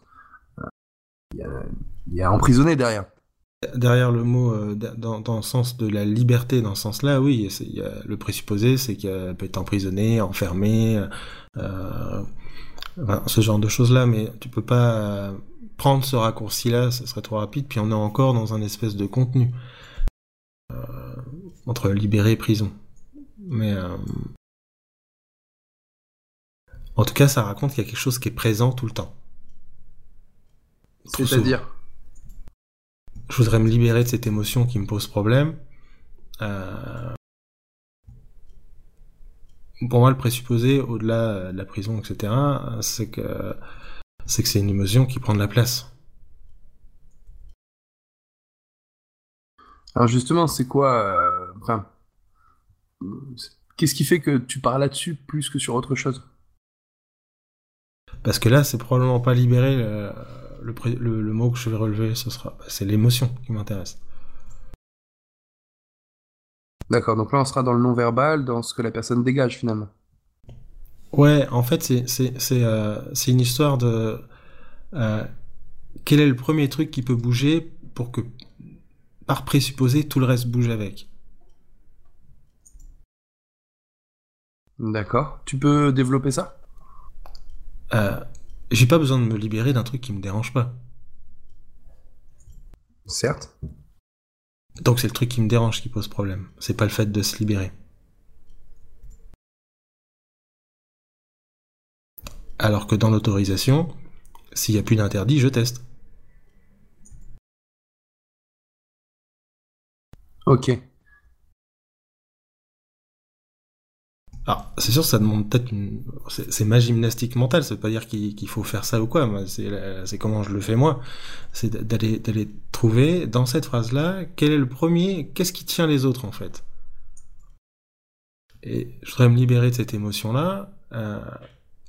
il y a emprisonné derrière. Derrière le mot, euh, dans, le sens de la liberté, dans ce sens-là, oui, y a, le présupposé, c'est qu'elle peut être emprisonnée, enfermée, euh, ce genre de choses-là, mais tu peux pas prendre ce raccourci-là, ça serait trop rapide, puis on est encore dans un espèce de contenu euh, entre libéré et prison. Mais euh, en tout cas, ça raconte qu'il y a quelque chose qui est présent tout le temps. C'est-à-dire Je voudrais me libérer de cette émotion qui me pose problème. Euh... Pour moi, le présupposé, au-delà de la prison, etc., c'est que c'est que c'est une émotion qui prend de la place. Alors justement, c'est quoi euh... Enfin, qu'est-ce qui fait que tu parles là-dessus plus que sur autre chose? Parce que là, c'est probablement pas libéré. Euh le, mot que je vais relever, ce sera, bah, c'est l'émotion qui m'intéresse. D'accord, donc là on sera dans le non-verbal, dans ce que la personne dégage finalement. Ouais, en fait c'est, euh, une histoire de... Euh, quel est le premier truc qui peut bouger pour que, par présupposé, tout le reste bouge avec D'accord. Tu peux développer ça? Euh, j'ai pas besoin de me libérer d'un truc qui me dérange pas. Certes. Donc c'est le truc qui me dérange qui pose problème. C'est pas le fait de se libérer. Alors que dans l'autorisation, s'il n'y a plus d'interdit, je teste. Ok. Alors, c'est sûr, ça demande peut-être une... C'est ma gymnastique mentale, ça veut pas dire qu'il faut faire ça ou quoi, c'est comment je le fais moi. C'est d'aller trouver, dans cette phrase-là, quel est le premier, qu'est-ce qui tient les autres en fait? Et je voudrais me libérer de cette émotion-là. Euh,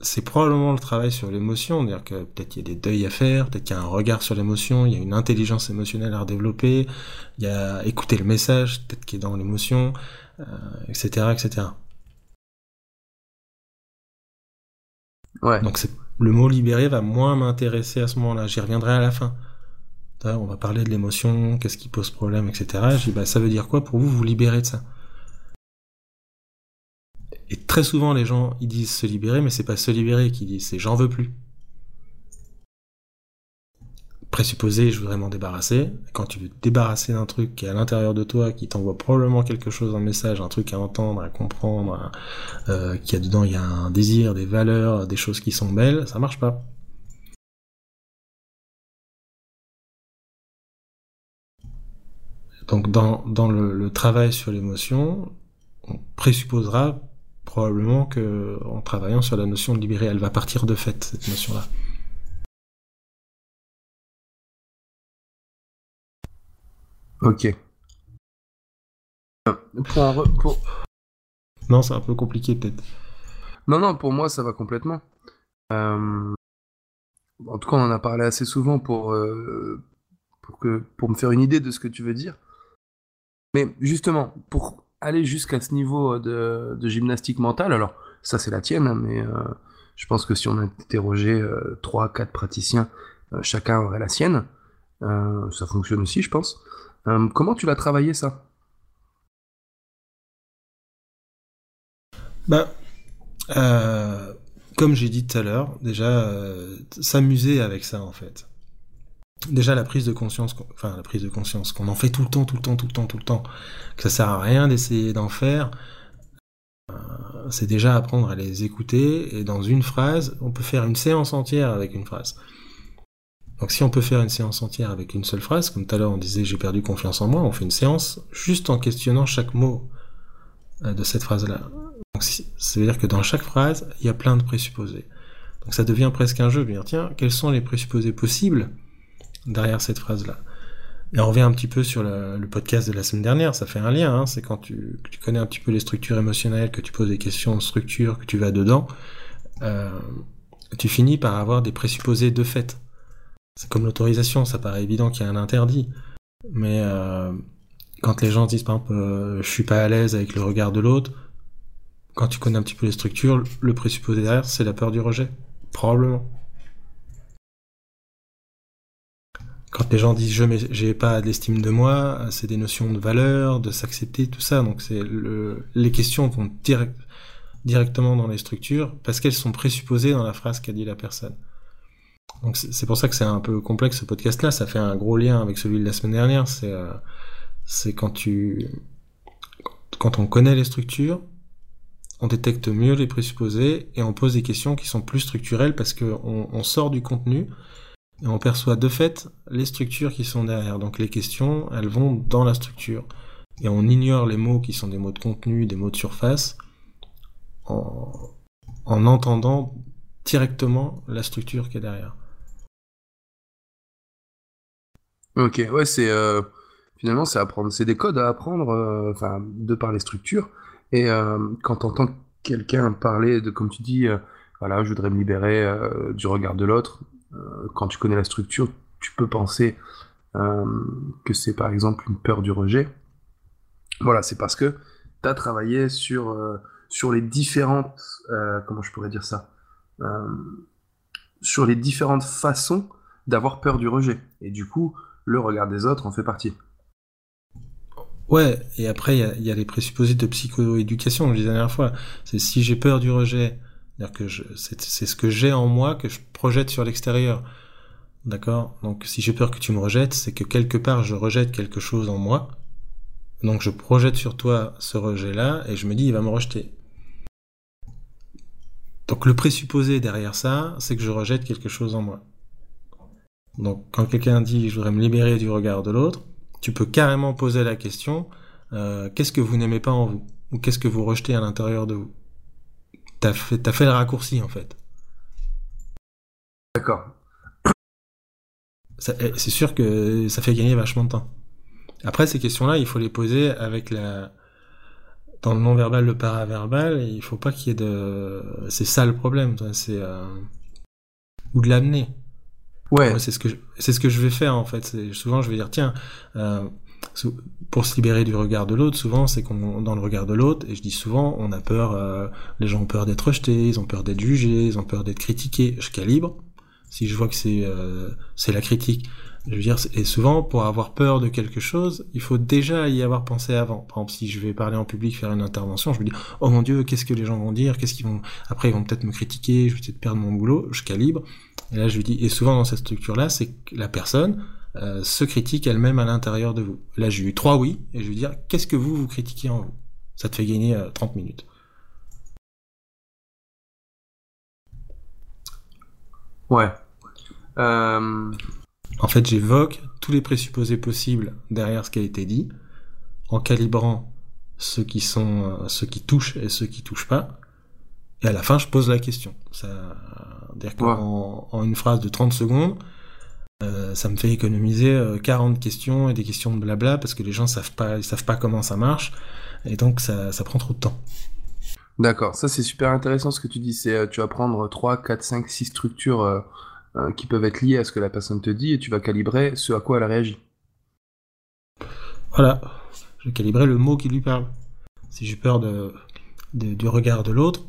c'est probablement le travail sur l'émotion, dire que peut-être qu'il y a des deuils à faire, peut-être qu'il y a un regard sur l'émotion, il y a une intelligence émotionnelle à redévelopper, il y a écouter le message, peut-être qu'il est dans l'émotion, euh, etc., etc. Donc le mot libéré va moins m'intéresser à ce moment-là. J'y reviendrai à la fin. On va parler de l'émotion, qu'est-ce qui pose problème, etc. Je dis, bah, ça veut dire quoi pour vous, vous libérer de ça? Et très souvent, les gens, ils disent se libérer, mais c'est pas se libérer qu'ils disent, c'est j'en veux plus. Présupposé, je voudrais m'en débarrasser. Quand tu veux te débarrasser d'un truc qui est à l'intérieur de toi, qui t'envoie probablement quelque chose, un message, un truc à entendre, à comprendre, euh, qui a dedans, il y a un désir, des valeurs, des choses qui sont belles, ça marche pas. Donc dans, dans le, travail sur l'émotion, on présupposera probablement que en travaillant sur la notion de libérer, elle va partir de fait, cette notion-là. Ok. Non, c'est un peu compliqué peut-être. Non, non, pour moi ça va complètement. Euh, en tout cas, on en a parlé assez souvent pour, euh, pour, que... pour me faire une idée de ce que tu veux dire. Mais justement, pour aller jusqu'à ce niveau de, gymnastique mentale, alors ça c'est la tienne, hein, mais euh, je pense que si on interrogeait euh, 3-4 praticiens, chacun aurait la sienne. Ça fonctionne aussi, je pense. Comment tu l'as travaillé ça? Bah, comme j'ai dit tout à l'heure, déjà s'amuser avec ça en fait déjà la prise de conscience, enfin la prise de conscience, qu'on en fait tout le temps, tout le temps, tout le temps, tout le temps, que ça sert à rien d'essayer d'en faire, euh, c'est déjà apprendre à les écouter, et dans une phrase, on peut faire une séance entière avec une phrase. Donc si on peut faire une séance entière avec une seule phrase, comme tout à l'heure on disait j'ai perdu confiance en moi, on fait une séance juste en questionnant chaque mot euh, de cette phrase-là. Donc ça veut dire que dans chaque phrase, il y a plein de présupposés. Donc ça devient presque un jeu de dire tiens, quels sont les présupposés possibles derrière cette phrase-là? Et on revient un petit peu sur le, podcast de la semaine dernière, ça fait un lien, hein, c'est quand tu, tu, connais un petit peu les structures émotionnelles, que tu poses des questions de structure, que tu vas dedans, euh, tu finis par avoir des présupposés de fait. C'est comme l'autorisation, ça paraît évident qu'il y a un interdit, mais euh, quand les gens disent par exemple euh, je suis pas à l'aise avec le regard de l'autre, quand tu connais un petit peu les structures, le présupposé derrière c'est la peur du rejet, probablement. quand les gens disent je j'ai pas d'estime de moi, c'est des notions de valeur, de s'accepter, tout ça. Donc c'est le, les questions vont direct, directement dans les structures parce qu'elles sont présupposées dans la phrase qu'a dit la personne. Donc c'est pour ça que c'est un peu complexe ce podcast-là. Ça fait un gros lien avec celui de la semaine dernière. C'est euh, c'est quand tu quand on connaît les structures, on détecte mieux les présupposés et on pose des questions qui sont plus structurelles parce que on sort du contenu et on perçoit de fait les structures qui sont derrière. Donc les questions, elles vont dans la structure. Et on ignore les mots qui sont des mots de contenu, des mots de surface, en, entendant directement la structure qui est derrière. Ok, ouais, c'est euh, finalement c'est apprendre, c'est des codes à apprendre, euh, de par les structures. Et euh, quand tu entends quelqu'un parler de, comme tu dis, voilà, je voudrais me libérer du regard de l'autre, euh, quand tu connais la structure, tu peux penser euh, que c'est par exemple une peur du rejet. Voilà, c'est parce que tu as travaillé sur, euh, sur les différentes, comment je pourrais dire ça, sur les différentes façons d'avoir peur du rejet. Et du coup, le regard des autres en fait partie. Ouais, et après, il y a, les présupposés de psychoéducation, je disais la dernière fois. C'est si j'ai peur du rejet, c'est ce que j'ai en moi que je projette sur l'extérieur. D'accord? Donc si j'ai peur que tu me rejettes, c'est que quelque part je rejette quelque chose en moi. Donc je projette sur toi ce rejet-là et je me dis il va me rejeter. Donc le présupposé derrière ça, c'est que je rejette quelque chose en moi. Donc quand quelqu'un dit je voudrais me libérer du regard de l'autre, tu peux carrément poser la question euh, qu'est-ce que vous n'aimez pas en vous? Ou qu'est-ce que vous rejetez à l'intérieur de vous? T'as fait, as fait le raccourci en fait. D'accord. Eh, c'est sûr que ça fait gagner vachement de temps. Après, ces questions-là, il faut les poser avec la. Dans le non-verbal, le paraverbal, il faut pas qu'il y ait de. C'est ça le problème, c'est. Euh, ou de l'amener. Ouais. c'est ce que c'est ce que je vais faire en fait. Souvent, je vais dire tiens, euh, pour se libérer du regard de l'autre, souvent c'est qu'on dans le regard de l'autre, et je dis souvent, on a peur, euh, les gens ont peur d'être rejetés, ils ont peur d'être jugés, ils ont peur d'être critiqués. Je calibre. Si je vois que c'est euh, c'est la critique, Je veux dire, et souvent, pour avoir peur de quelque chose, il faut déjà y avoir pensé avant. Par exemple, si je vais parler en public, faire une intervention, je me dis, oh mon dieu, qu'est-ce que les gens vont dire, qu'est-ce qu'ils vont, après ils vont peut-être me critiquer, je vais peut-être perdre mon boulot, je calibre. Et là, je lui dis, et souvent dans cette structure-là, c'est que la personne euh, se critique elle-même à l'intérieur de vous. Là, j'ai eu trois oui, et je vais dire, qu'est-ce que vous, vous critiquez en vous? Ça te fait gagner 30 euh, minutes. Ouais. Euh... En fait, j'évoque tous les présupposés possibles derrière ce qui a été dit, en calibrant ceux qui sont, ceux qui touchent et ceux qui touchent pas. Et à la fin, je pose la question. Ça, dire qu'en en une phrase de 30 secondes, euh, ça me fait économiser 40 euh, questions et des questions de blabla parce que les gens savent pas, ils savent pas comment ça marche et donc ça, ça prend trop de temps. D'accord, ça c'est super intéressant ce que tu dis. C'est tu vas prendre 3, 4, 5, 6 structures euh, qui peuvent être liés à ce que la personne te dit et tu vas calibrer ce à quoi elle réagit. Voilà, je vais calibrer le mot qui lui parle. Si j'ai peur de, du regard de l'autre,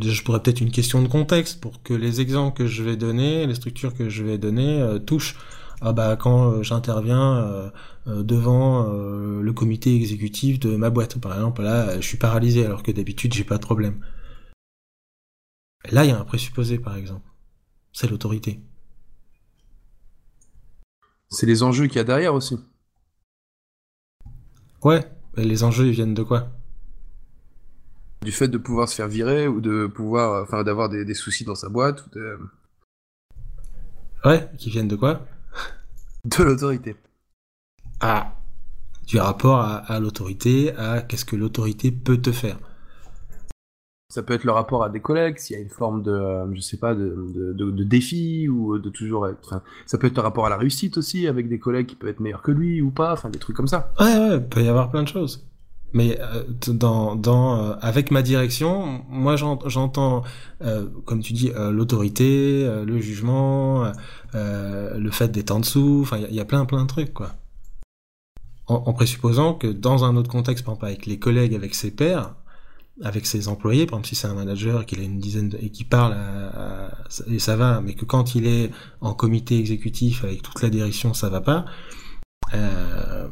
je pourrais peut-être une question de contexte pour que les exemples que je vais donner, les structures que je vais donner euh, touchent. Ah bah quand euh, j'interviens devant le comité exécutif de ma boîte, par exemple, là je suis paralysé alors que d'habitude j'ai pas de problème. Là il y a un présupposé par exemple c'est l'autorité. C'est les enjeux qu'il y a derrière aussi. Ouais, les enjeux ils viennent de quoi? Du fait de pouvoir se faire virer ou de pouvoir, enfin, d'avoir des, soucis dans sa boîte ou Ouais, qui viennent de quoi? De l'autorité. Ah, du rapport à l'autorité, à qu'est-ce que l'autorité peut te faire. Ça peut être le rapport à des collègues, s'il y a une forme de, euh, je sais pas, de, de, défi ou de toujours être. Enfin, ça peut être le rapport à la réussite aussi, avec des collègues qui peuvent être meilleurs que lui ou pas, enfin des trucs comme ça. Ouais, ouais, il peut y avoir plein de choses. Mais euh, dans, dans euh, avec ma direction, moi j'entends, comme tu dis, l'autorité, le jugement, le fait d'être en dessous. Enfin, il y, a plein plein de trucs quoi. En, présupposant que dans un autre contexte, par exemple avec les collègues, avec ses pairs, avec ses employés, par exemple si c'est un manager qu'il a une dizaine et qui parle et ça va, mais que quand il est en comité exécutif avec toute la direction, ça va pas. Euh,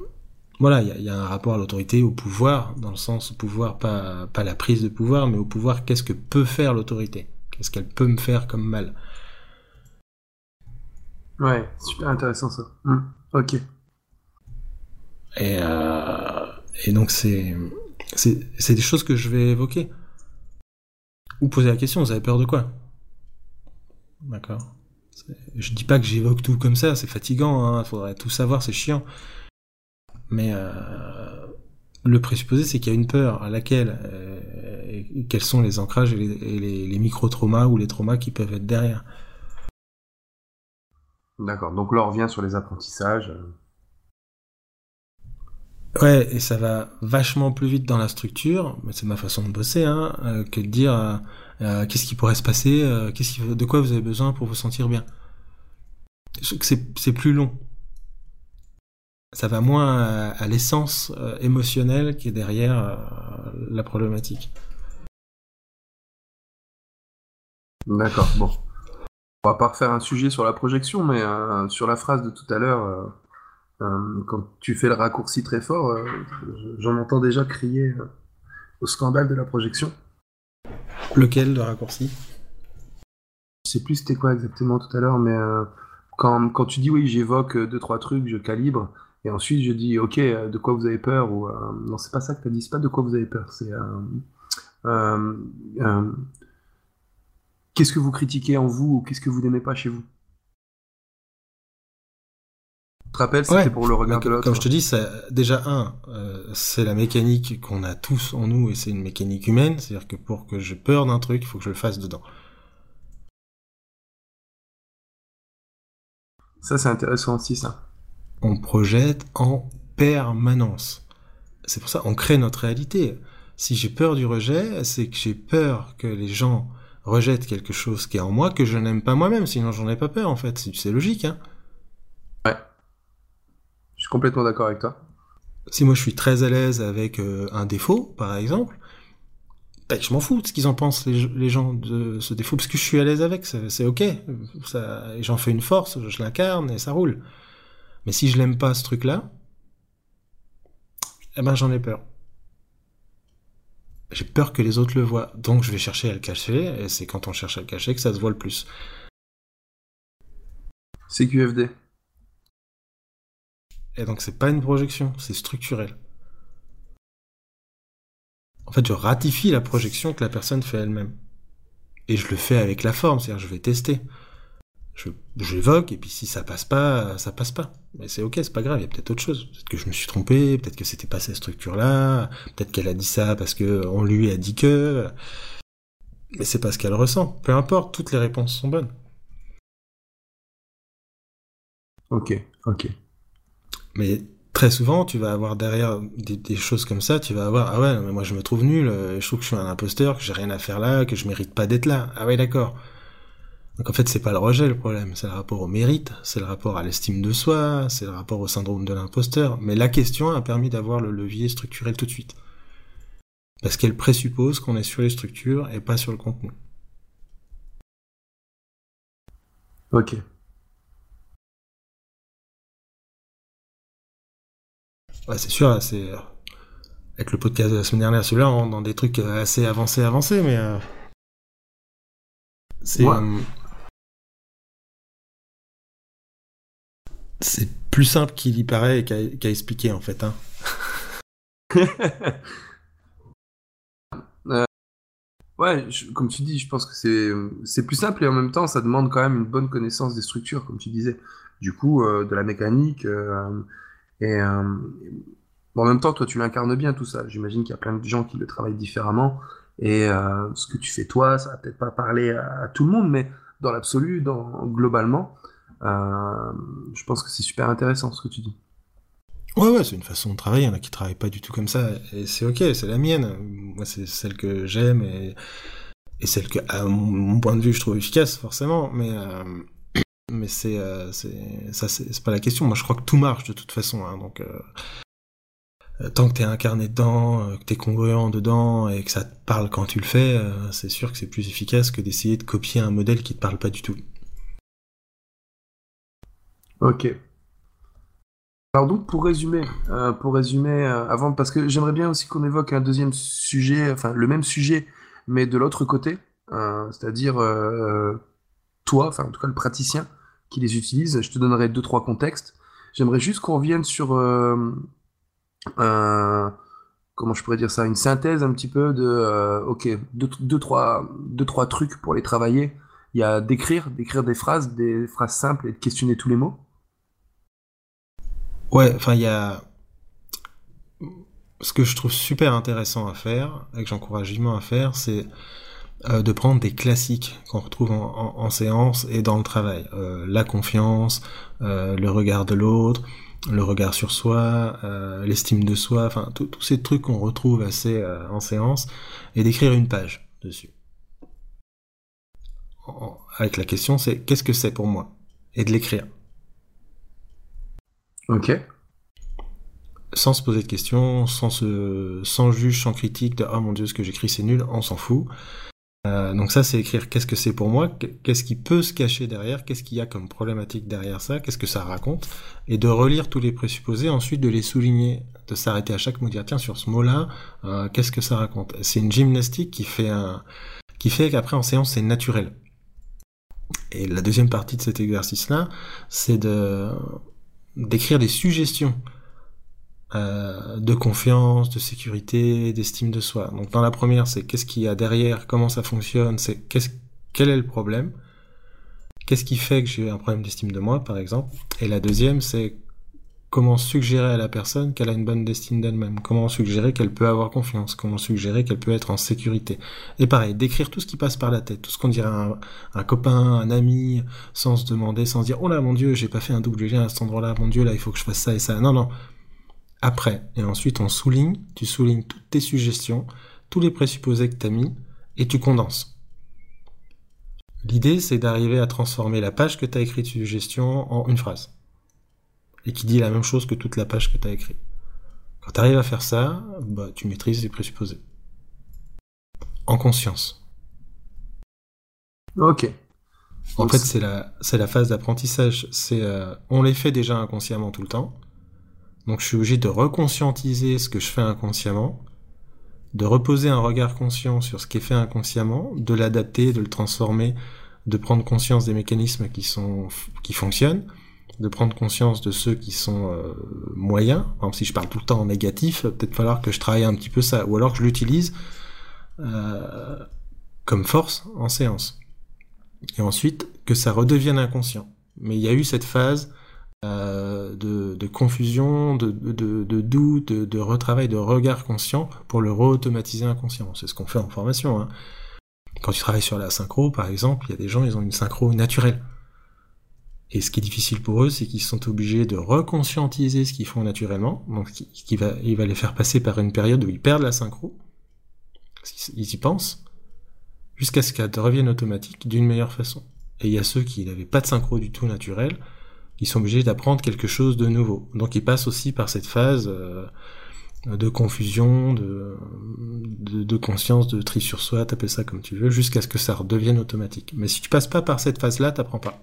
voilà, il y a, un rapport à l'autorité, au pouvoir, dans le sens au pouvoir, pas, pas la prise de pouvoir, mais au pouvoir, qu'est-ce que peut faire l'autorité? Qu'est-ce qu'elle peut me faire comme mal? Ouais, super intéressant ça. Hum, ok. Et, euh, et donc c'est c'est des choses que je vais évoquer. Ou poser la question, vous avez peur de quoi? D'accord. Je dis pas que j'évoque tout comme ça, c'est fatigant, hein, faudrait tout savoir, c'est chiant. Mais euh, le présupposé, c'est qu'il y a une peur à laquelle, euh, quels sont les ancrages et les, les micro-traumas ou les traumas qui peuvent être derrière. D'accord, donc là on revient sur les apprentissages. Ouais, et ça va vachement plus vite dans la structure, mais c'est ma façon de bosser, hein, euh, que de dire euh, euh, qu'est-ce qui pourrait se passer, qu'est-ce qui, de quoi vous avez besoin pour vous sentir bien. C'est plus long. Ça va moins à, l'essence émotionnelle qui est derrière la problématique. D'accord, bon. On va pas refaire un sujet sur la projection, mais sur la phrase de tout à l'heure, euh, quand tu fais le raccourci très fort, euh, j'en entends déjà crier euh, au scandale de la projection. Lequel de raccourci? Je sais plus c'était quoi exactement tout à l'heure, mais quand, quand, tu dis oui, j'évoque deux trois trucs, je calibre, et ensuite je dis ok, de quoi vous avez peur ou non, c'est pas ça que tu as dit, c'est pas de quoi vous avez peur, c'est qu'est-ce que vous critiquez en vous ou qu'est-ce que vous n'aimez pas chez vous? Te rappelles, c'était pour le regard de l'autre. Comme je te dis, déjà un, euh, c'est la mécanique qu'on a tous en nous et c'est une mécanique humaine, c'est-à-dire que pour que j'ai peur d'un truc, il faut que je le fasse dedans. Ça, c'est intéressant aussi, ça. On projette en permanence. C'est pour ça, on crée notre réalité. Si j'ai peur du rejet, c'est que j'ai peur que les gens rejettent quelque chose qui est en moi que je n'aime pas moi-même, sinon j'en ai pas peur en fait. C'est logique, hein. Ouais complètement d'accord avec toi. Si moi je suis très à l'aise avec euh, un défaut, par exemple, ben, je m'en fous de ce qu'ils en pensent les, gens de ce défaut parce que je suis à l'aise avec, c'est ok, ça, j'en fais une force, je l'incarne et ça roule. Mais si je l'aime pas ce truc-là, eh ben j'en ai peur. J'ai peur que les autres le voient, donc je vais chercher à le cacher, et c'est quand on cherche à le cacher que ça se voit le plus. C'est QFD. Et donc c'est pas une projection, c'est structurel. En fait, je ratifie la projection que la personne fait elle-même. Et je le fais avec la forme, c'est-à-dire je vais tester. J'évoque, et puis si ça passe pas, ça passe pas. Mais c'est ok, c'est pas grave, il y a peut-être autre chose. Peut-être que je me suis trompé, peut-être que c'était pas cette structure-là, peut-être qu'elle a dit ça parce que on lui a dit que... Mais c'est pas ce qu'elle ressent. Peu importe, toutes les réponses sont bonnes. Ok, ok. Mais très souvent, tu vas avoir derrière des, choses comme ça, tu vas avoir ah ouais, mais moi je me trouve nul, euh, je trouve que je suis un imposteur, que j'ai rien à faire là, que je mérite pas d'être là. Ah ouais, d'accord. Donc en fait, c'est pas le rejet le problème, c'est le rapport au mérite, c'est le rapport à l'estime de soi, c'est le rapport au syndrome de l'imposteur. Mais la question a permis d'avoir le levier structurel tout de suite. Parce qu'elle présuppose qu'on est sur les structures et pas sur le contenu. Ok. Ouais, c'est sûr, c'est avec le podcast de la semaine dernière, celui-là, on dans des trucs assez avancés, avancés, mais euh, c'est euh, c'est plus simple qu'il y paraît qu'à expliquer en fait. Hein. Euh, ouais, comme tu dis, je pense que c'est plus simple et en même temps, ça demande quand même une bonne connaissance des structures, comme tu disais. Du coup, de la mécanique et euh, bon, en même temps, toi, tu l'incarnes bien tout ça. J'imagine qu'il y a plein de gens qui le travaillent différemment. Et euh, ce que tu fais toi, ça va peut-être pas parler à, tout le monde, mais dans l'absolu, globalement, euh, je pense que c'est super intéressant ce que tu dis. Ouais, ouais, c'est une façon de travailler. Il y en a qui travaillent pas du tout comme ça. Et c'est ok, c'est la mienne. Moi, c'est celle que j'aime et, et celle que, à mon point de vue, je trouve efficace, forcément. Mais, euh, mais c'est euh, ça c'est pas la question moi je crois que tout marche de toute façon hein, donc euh, euh, tant que t'es incarné dedans que t'es congruent dedans et que ça te parle quand tu le fais c'est sûr que c'est plus efficace que d'essayer de copier un modèle qui te parle pas du tout ok alors donc pour résumer pour résumer avant parce que j'aimerais bien aussi qu'on évoque un deuxième sujet enfin le même sujet mais de l'autre côté c'est-à-dire toi, enfin en tout cas le praticien, qui les utilisent. Je te donnerai deux, trois contextes. J'aimerais juste qu'on revienne sur euh, comment je pourrais dire ça, une synthèse un petit peu de, euh, ok, deux, trois, deux, trois trucs pour les travailler. Il y a d'écrire, d'écrire des phrases, des phrases simples et de questionner tous les mots. Ouais, enfin il y a ce que je trouve super intéressant à faire et que j'encourage vivement à faire, c'est euh, de prendre des classiques qu'on retrouve en, séance et dans le travail. Euh, la confiance, euh, le regard de l'autre, le regard sur soi, l'estime de soi, enfin tous ces trucs qu'on retrouve assez en séance, et d'écrire une page dessus. avec la question c'est qu'est-ce que c'est pour moi? Et de l'écrire. Ok sans se poser de questions, sans se, sans juge, sans critique de oh mon dieu ce que j'écris c'est nul, on s'en fout. Euh, donc ça, c'est écrire qu'est-ce que c'est pour moi, qu'est-ce qui peut se cacher derrière, qu'est-ce qu'il y a comme problématique derrière ça, qu'est-ce que ça raconte, et de relire tous les présupposés, ensuite de les souligner, de s'arrêter à chaque mot, dire tiens sur ce mot-là, euh, qu'est-ce que ça raconte? C'est une gymnastique qui fait un, qui fait qu'après en séance c'est naturel. Et la deuxième partie de cet exercice-là, c'est de d'écrire des suggestions euh, de confiance, de sécurité, d'estime de soi. Donc dans la première, c'est qu'est-ce qu'il y a derrière, comment ça fonctionne, c'est qu'est-ce, quel est le problème, qu'est-ce qui fait que j'ai un problème d'estime de moi, par exemple. Et la deuxième, c'est comment suggérer à la personne qu'elle a une bonne estime d'elle-même, comment suggérer qu'elle peut avoir confiance, comment suggérer qu'elle peut être en sécurité. Et pareil, d'écrire tout ce qui passe par la tête, tout ce qu'on dirait à un, copain, un ami, sans se demander, sans se dire, oh là mon dieu, j'ai pas fait un double lien à cet endroit-là, mon dieu, là, il faut que je fasse ça et ça. Non, non après. Et ensuite, on souligne, tu soulignes toutes tes suggestions, tous les présupposés que tu mis, et tu condenses. L'idée, c'est d'arriver à transformer la page que tu as écrite de suggestion en une phrase. Et qui dit la même chose que toute la page que tu as écrite. Quand tu arrives à faire ça, bah, tu maîtrises les présupposés. en conscience. Ok. En fait, c'est la, phase d'apprentissage. C'est, euh, on les fait déjà inconsciemment tout le temps. Donc, je suis obligé de reconscientiser ce que je fais inconsciemment, de reposer un regard conscient sur ce qui est fait inconsciemment, de l'adapter, de le transformer, de prendre conscience des mécanismes qui sont, qui fonctionnent, de prendre conscience de ceux qui sont euh, moyens. Par si je parle tout le temps en négatif, peut-être falloir que je travaille un petit peu ça, ou alors que je l'utilise euh, comme force en séance et ensuite que ça redevienne inconscient. Mais il y a eu cette phase euh, de, de, confusion, de, de, de doute, de, de, retravail, de regard conscient pour le re-automatiser inconscient. C'est ce qu'on fait en formation. Hein. Quand tu travailles sur la synchro, par exemple, il y a des gens, ils ont une synchro naturelle. Et ce qui est difficile pour eux, c'est qu'ils sont obligés de reconscientiser ce qu'ils font naturellement, donc qui va, il va les faire passer par une période où ils perdent la synchro, ils y pensent, jusqu'à ce qu'elle revienne automatique d'une meilleure façon. Et il y a ceux qui n'avaient pas de synchro du tout naturel, qui sont obligés d'apprendre quelque chose de nouveau. Donc ils passent aussi par cette phase euh, de confusion, de, de, conscience, de tri sur soi, t'appelles ça comme tu veux, jusqu'à ce que ça redevienne automatique. Mais si tu passes pas par cette phase-là, t'apprends pas.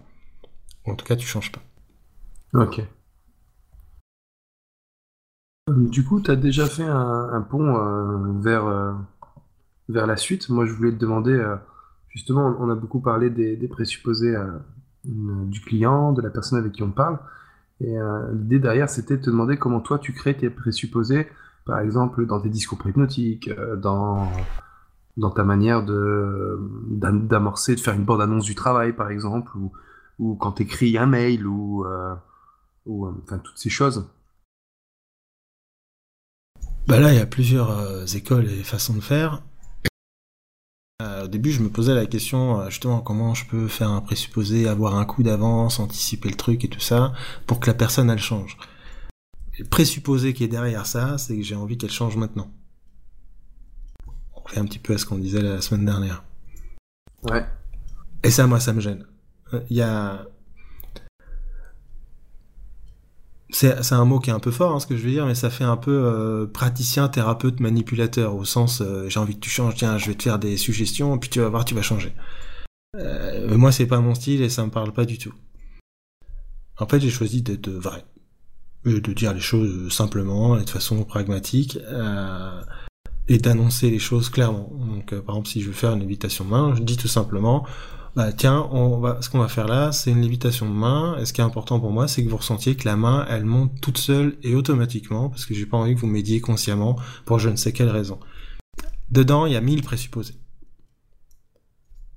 En tout cas, tu changes pas. Ok. Du coup, tu as déjà fait un, pont euh, vers, euh, vers la suite, moi je voulais te demander, euh, justement, on a beaucoup parlé des, présupposés euh, du client, de la personne avec qui on parle. Et euh, l'idée derrière, c'était de te demander comment toi tu crées tes présupposés, par exemple dans tes discours hypnotiques, dans, ta manière d'amorcer, de faire une bande-annonce du travail, par exemple, ou, ou quand tu écris un mail, ou, ou enfin toutes ces choses. Bah là, il y a plusieurs écoles et façons de faire. Euh, au début, je me posais la question euh, justement comment je peux faire un présupposé, avoir un coup d'avance, anticiper le truc et tout ça, pour que la personne elle change. Le présupposé qui est derrière ça, c'est que j'ai envie qu'elle change maintenant. On revient un petit peu à ce qu'on disait la semaine dernière. Ouais. Et ça, moi, ça me gêne. Euh, il y a c'est un mot qui est un peu fort, hein, ce que je veux dire, mais ça fait un peu euh, praticien, thérapeute, manipulateur, au sens euh, j'ai envie que tu changes, tiens, je vais te faire des suggestions, puis tu vas voir, tu vas changer. Euh, moi, c'est pas mon style et ça me parle pas du tout. En fait, j'ai choisi d'être vrai, de dire les choses simplement et de façon pragmatique, et d'annoncer les choses clairement. Donc, par exemple, si je veux faire une invitation main, je dis tout simplement bah tiens, on va, ce qu'on va faire là, c'est une lévitation de main. Et ce qui est important pour moi, c'est que vous ressentiez que la main, elle monte toute seule et automatiquement, parce que j'ai pas envie que vous m'aidiez consciemment pour je ne sais quelle raison. Dedans, il y a mille présupposés.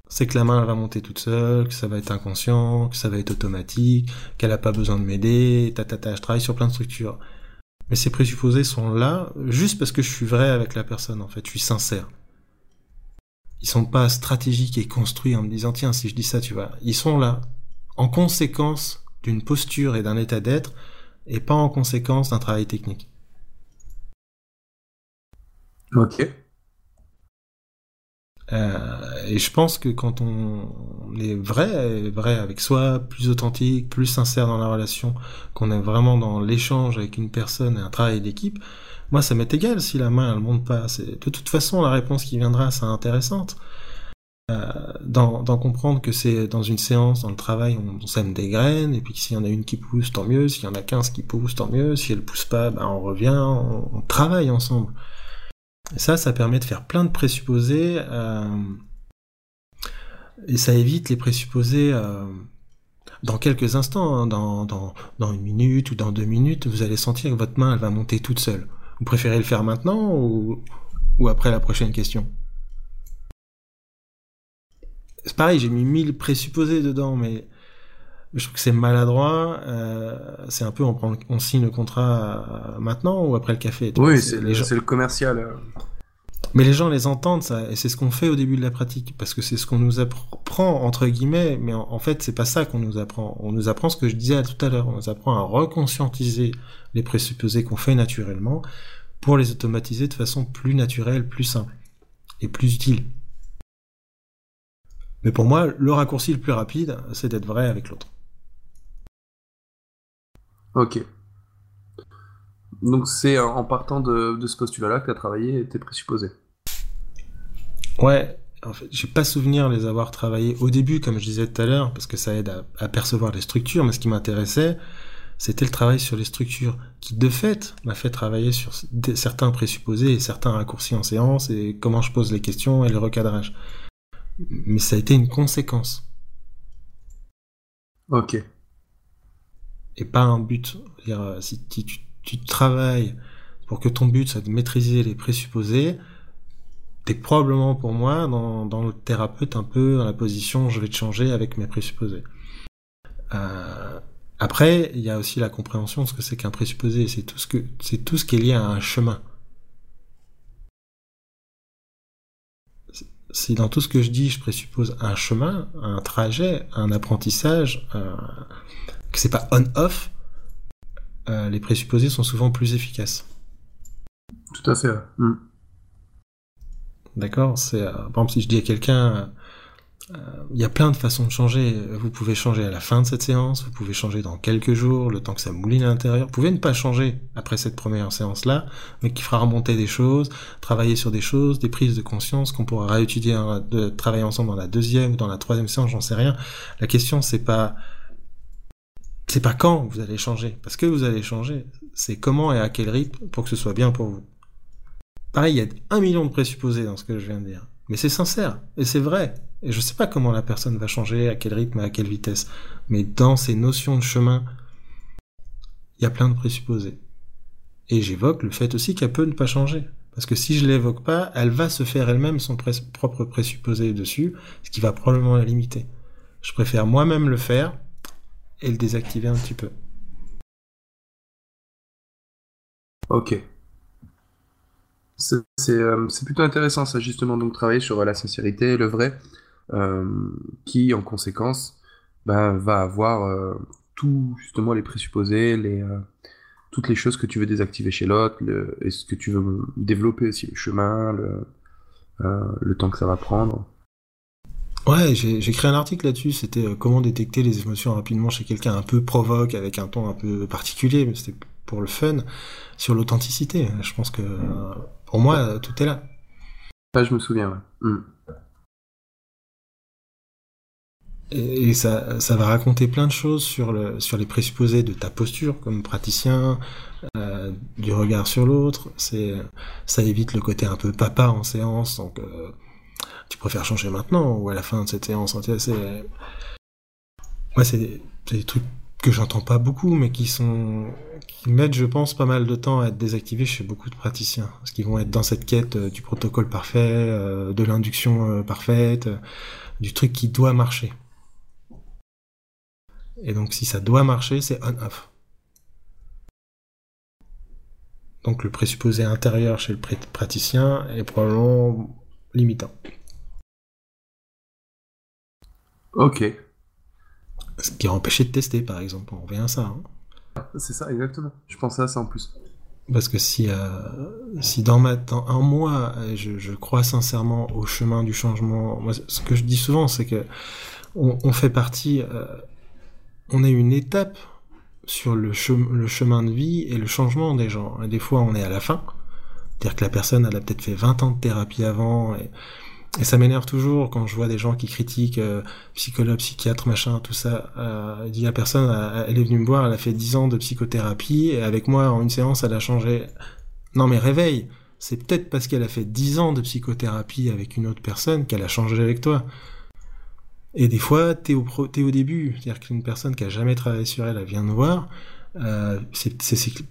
C'est que la main, elle va monter toute seule, que ça va être inconscient, que ça va être automatique, qu'elle a pas besoin de m'aider, ta, ta, ta, je travaille sur plein de structures. Mais ces présupposés sont là juste parce que je suis vrai avec la personne, en fait, je suis sincère ils sont pas stratégiques et construits en me disant tiens si je dis ça tu vois ils sont là en conséquence d'une posture et d'un état d'être et pas en conséquence d'un travail technique. Ok. Euh, et je pense que quand on est vrai, vrai avec soi, plus authentique, plus sincère dans la relation, qu'on est vraiment dans l'échange avec une personne et un travail d'équipe, moi, ça m'est égal si la main, elle monte pas. De toute façon, la réponse qui viendra, c'est intéressante. Euh, d'en comprendre que c'est dans une séance, dans le travail, on, sème des graines, et puis s'il y en a une qui pousse, tant mieux. S'il y en a 15 qui poussent, tant mieux. Si elle pousse pas, ben on revient, on, travaille ensemble. Ça, ça permet de faire plein de présupposés. Euh, et ça évite les présupposés euh, dans quelques instants, hein, dans, une minute ou dans deux minutes, vous allez sentir que votre main, elle va monter toute seule. Vous préférez le faire maintenant ou, ou après la prochaine question? C'est pareil, j'ai mis 1000 présupposés dedans, mais je trouve que c'est maladroit. Euh, c'est un peu on, prend, on signe le contrat maintenant ou après le café? Oui, c'est le, le, commercial. Mais les gens les entendent ça, et c'est ce qu'on fait au début de la pratique, parce que c'est ce qu'on nous apprend entre guillemets, mais en, fait c'est pas ça qu'on nous apprend. On nous apprend ce que je disais tout à l'heure, on nous apprend à reconscientiser les présupposés qu'on fait naturellement pour les automatiser de façon plus naturelle, plus simple et plus utile. Mais pour moi, le raccourci le plus rapide, c'est d'être vrai avec l'autre. Ok. Donc c'est en partant de, ce postulat-là que tu as travaillé tes présupposés. Ouais, en fait, j'ai pas souvenir les avoir travaillés au début, comme je disais tout à l'heure, parce que ça aide à, percevoir les structures, mais ce qui m'intéressait, c'était le travail sur les structures, qui de fait m'a fait travailler sur certains présupposés et certains raccourcis en séance, et comment je pose les questions et le recadrage. Mais ça a été une conséquence. Ok. Et pas un but. -dire, euh, si tu, tu travailles pour que ton but soit de maîtriser les présupposés, t'es probablement pour moi dans, le thérapeute un peu dans la position je vais te changer avec mes présupposés. Euh, après, il y a aussi la compréhension de ce que c'est qu'un présupposé. C'est tout ce que c'est tout ce qui est lié à un chemin. Si dans tout ce que je dis, je présuppose un chemin, un trajet, un apprentissage, euh, que c'est pas on-off, euh, les présupposés sont souvent plus efficaces. Tout à fait. Mm. D'accord C'est euh, par exemple si je dis à quelqu'un, euh, il y a plein de façons de changer. Vous pouvez changer à la fin de cette séance, vous pouvez changer dans quelques jours, le temps que ça mouline à l'intérieur. Vous pouvez ne pas changer après cette première séance-là, mais qui fera remonter des choses, travailler sur des choses, des prises de conscience qu'on pourra réétudier, de travailler ensemble dans la deuxième ou dans la troisième séance, j'en sais rien. La question c'est pas c'est pas quand vous allez changer, parce que vous allez changer, c'est comment et à quel rythme pour que ce soit bien pour vous. Pareil, il y a un million de présupposés dans ce que je viens de dire. Mais c'est sincère, et c'est vrai. Et je sais pas comment la personne va changer, à quel rythme, à quelle vitesse. Mais dans ces notions de chemin, il y a plein de présupposés. Et j'évoque le fait aussi qu'elle peut ne pas changer. Parce que si je l'évoque pas, elle va se faire elle-même son propre présupposé dessus, ce qui va probablement la limiter. Je préfère moi-même le faire et le désactiver un petit peu. Ok. Euh, c'est plutôt intéressant ça justement donc travailler sur la sincérité, le vrai, euh, qui en conséquence ben, va avoir euh, tout justement les présupposés, toutes les choses que tu veux désactiver chez l'autre, et ce que tu veux développer aussi, le chemin, le temps que ça va prendre. Ouais, j'ai créé un article là-dessus, c'était comment détecter les émotions rapidement chez quelqu'un un peu provoque, avec un ton un peu particulier, mais c'était pour le fun, sur l'authenticité. Je pense que pour moi, tout est là. Ah, je me souviens, ouais. Hmm. Et, ça, ça va raconter plein de choses sur, le, sur les présupposés de ta posture comme praticien, euh, du regard sur l'autre. C'est, ça évite le côté un peu papa en séance, donc euh, tu préfères changer maintenant ou à la fin de cette séance. C'est, ouais, c'est des trucs que j'entends pas beaucoup, mais qui sont qui mettent, je pense, pas mal de temps à être désactivés chez beaucoup de praticiens, parce qu'ils vont être dans cette quête euh, du protocole parfait, euh, de l'induction euh, parfaite, du truc qui doit marcher. Et donc, si ça doit marcher, c'est on-off. Donc, le présupposé intérieur chez le praticien est probablement limitant. Ok. Ce qui a empêché de tester, par exemple. On revient à ça. Hein. C'est ça, exactement. Je pensais à ça en plus. Parce que si, euh, si dans, ma, dans un mois, je, je, crois sincèrement au chemin du changement, moi, ce que je dis souvent, c'est que on, on, fait partie, euh, on est une étape sur le, le, chemin de vie et le changement des gens. Et des fois, on est à la fin. C'est-à-dire que la personne, elle a peut-être fait 20 ans de thérapie avant, et et ça m'énerve toujours quand je vois des gens qui critiquent euh, psychologue, psychiatre, machin, tout ça. Euh, dit la personne, elle est venue me voir, elle a fait 10 ans de psychothérapie, et avec moi, en une séance, elle a changé. Non mais réveille C'est peut-être parce qu'elle a fait 10 ans de psychothérapie avec une autre personne qu'elle a changé avec toi. Et des fois, t'es au, es au début, c'est-à-dire qu'une personne qui a jamais travaillé sur elle, elle vient nous voir, euh,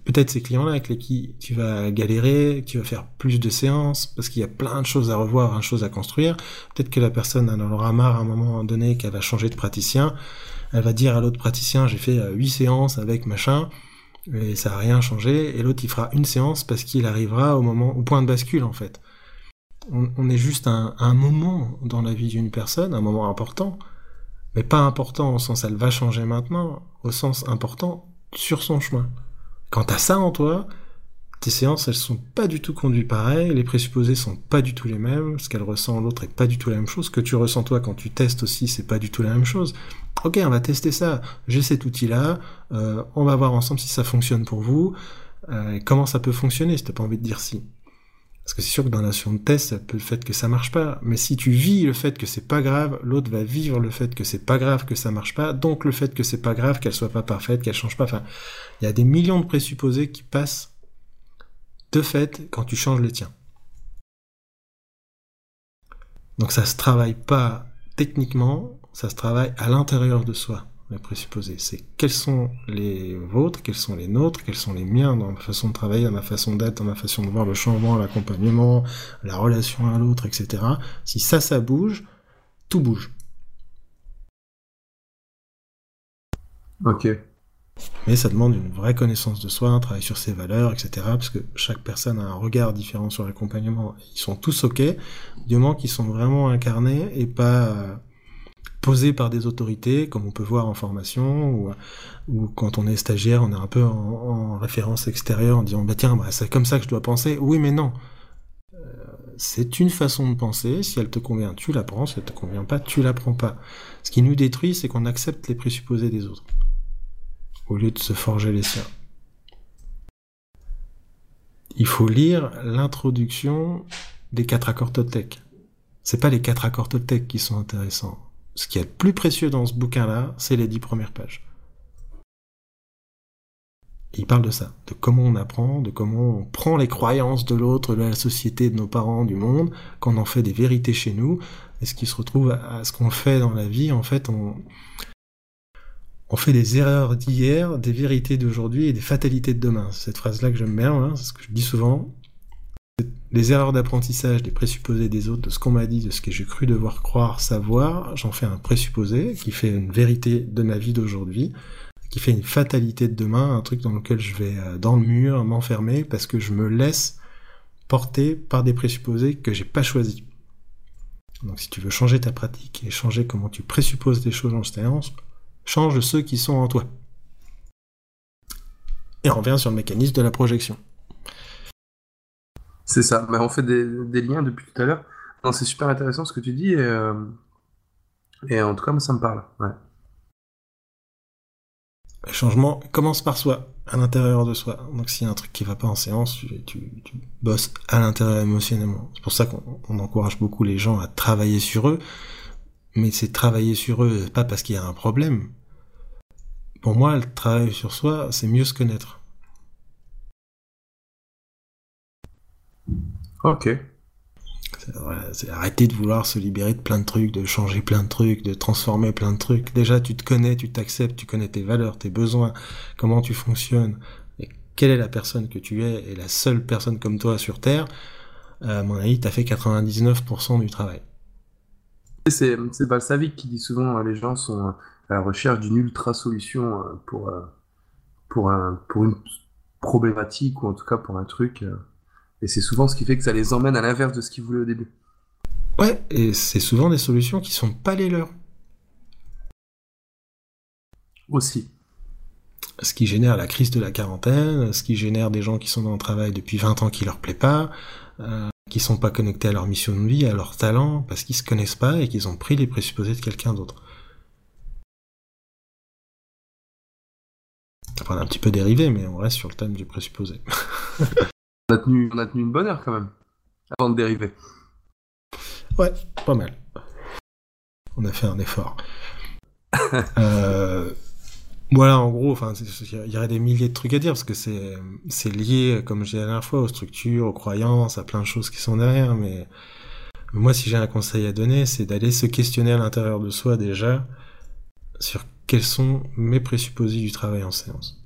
peut-être ces clients-là avec lesquels tu vas galérer, tu vas faire plus de séances, parce qu'il y a plein de choses à revoir, plein de choses à construire. Peut-être que la personne en aura marre à un moment donné qu'elle va changer de praticien. Elle va dire à l'autre praticien, j'ai fait euh, huit séances avec machin, et ça a rien changé. Et l'autre, il fera une séance parce qu'il arrivera au moment, au point de bascule, en fait. On, est juste un, un moment dans la vie d'une personne, un moment important, mais pas important au sens elle va changer maintenant, au sens important sur son chemin. Quant à ça en toi, tes séances, elles sont pas du tout conduites pareil, les présupposés sont pas du tout les mêmes, ce qu'elle ressent l'autre est pas du tout la même chose, ce que tu ressens toi quand tu testes aussi, c'est pas du tout la même chose. Ok, on va tester ça, j'ai cet outil-là, euh, on va voir ensemble si ça fonctionne pour vous, euh, comment ça peut fonctionner si t'as pas envie de dire si. Parce que c'est sûr que dans la notion de test, ça peut le fait que ça marche pas. Mais si tu vis le fait que c'est pas grave, l'autre va vivre le fait que c'est pas grave que ça marche pas, donc le fait que c'est pas grave qu'elle soit pas parfaite, qu'elle change pas. Enfin, il y a des millions de présupposés qui passent de fait quand tu changes les tiens. Donc ça se travaille pas techniquement, ça se travaille à l'intérieur de soi les présupposés. C'est quels sont les vôtres, quels sont les nôtres, quels sont les miens dans ma façon de travailler, dans ma façon d'être, dans ma façon de voir le changement, l'accompagnement, la relation à l'autre, etc. Si ça, ça bouge, tout bouge. Ok. Mais ça demande une vraie connaissance de soi, un travail sur ses valeurs, etc. Parce que chaque personne a un regard différent sur l'accompagnement. Ils sont tous ok, du moment qu'ils sont vraiment incarnés et pas posé par des autorités, comme on peut voir en formation, ou, ou quand on est stagiaire, on est un peu en, référence extérieure en disant bah tiens, bah, c'est comme ça que je dois penser. Oui, mais non. Euh, c'est une façon de penser. Si elle te convient, tu la prends. Si elle te convient pas, tu la prends pas. Ce qui nous détruit, c'est qu'on accepte les présupposés des autres au lieu de se forger les siens. Il faut lire l'introduction des quatre accords Toltec. C'est pas les quatre accords Toltec qui sont intéressants ce qui est le plus précieux dans ce bouquin-là, c'est les dix premières pages. il parle de ça, de comment on apprend, de comment on prend les croyances de l'autre, de la société, de nos parents, du monde, qu'on en fait des vérités chez nous, et ce qui se retrouve à, ce qu'on fait dans la vie, en fait, on, on fait des erreurs d'hier, des vérités d'aujourd'hui et des fatalités de demain. Cette phrase-là que j'aime bien, hein, c'est ce que je dis souvent les erreurs d'apprentissage, des présupposés des autres, de ce qu'on m'a dit, de ce que j'ai cru devoir croire, savoir, j'en fais un présupposé qui fait une vérité de ma vie d'aujourd'hui, qui fait une fatalité de demain, un truc dans lequel je vais euh, dans le mur m'enfermer parce que je me laisse porter par des présupposés que j'ai pas choisis. Donc si tu veux changer ta pratique et changer comment tu présupposes des choses en séance, change ceux qui sont en toi. Et on revient sur le mécanisme de la projection. C'est ça, mais on fait des, liens depuis tout à l'heure. c'est super intéressant ce que tu dis et, euh, en tout cas, moi, ça me parle. Le changement commence par soi, à l'intérieur de soi. Donc s'il y a un truc qui va pas en séance, tu, bosses à l'intérieur émotionnellement. C'est pour ça qu'on encourage beaucoup les gens à travailler sur eux, mais c'est travailler sur eux pas parce qu'il y a un problème. Pour moi, le travail sur soi, c'est mieux se connaître. Ok. c'est arrêter de vouloir se libérer de plein de trucs, de changer plein de trucs, de transformer plein de trucs. Déjà, tu te connais, tu t'acceptes, tu connais tes valeurs, tes besoins, comment tu fonctionnes, et quelle est la personne que tu es, et la seule personne comme toi sur Terre, à mon avis, t'as fait 99% du travail. C'est Balsavic qui dit souvent hein, les gens sont à la recherche d'une ultra solution euh, pour, euh, pour, un, pour une problématique, ou en tout cas pour un truc. Et c'est souvent ce qui fait que ça les emmène à l'inverse de ce qu'ils voulaient au début. Ouais, et c'est souvent des solutions qui sont pas les leurs. Aussi. Ce qui génère la crise de la quarantaine, ce qui génère des gens qui sont dans le travail depuis 20 ans qui leur plaît pas, euh, qui sont pas connectés à leur mission de vie, à leur talent, parce qu'ils se connaissent pas et qu'ils ont pris les présupposés de quelqu'un d'autre. On a un petit peu dérivé, mais on reste sur le thème du présupposé. On a, tenu, on a tenu une bonne heure quand même, avant de dériver. Ouais, pas mal. On a fait un effort. euh, voilà, en gros, enfin, il y aurait des milliers de trucs à dire parce que c'est lié, comme j'ai dit la dernière fois, aux structures, aux croyances, à plein de choses qui sont derrière. Mais moi, si j'ai un conseil à donner, c'est d'aller se questionner à l'intérieur de soi déjà sur quels sont mes présupposés du travail en séance.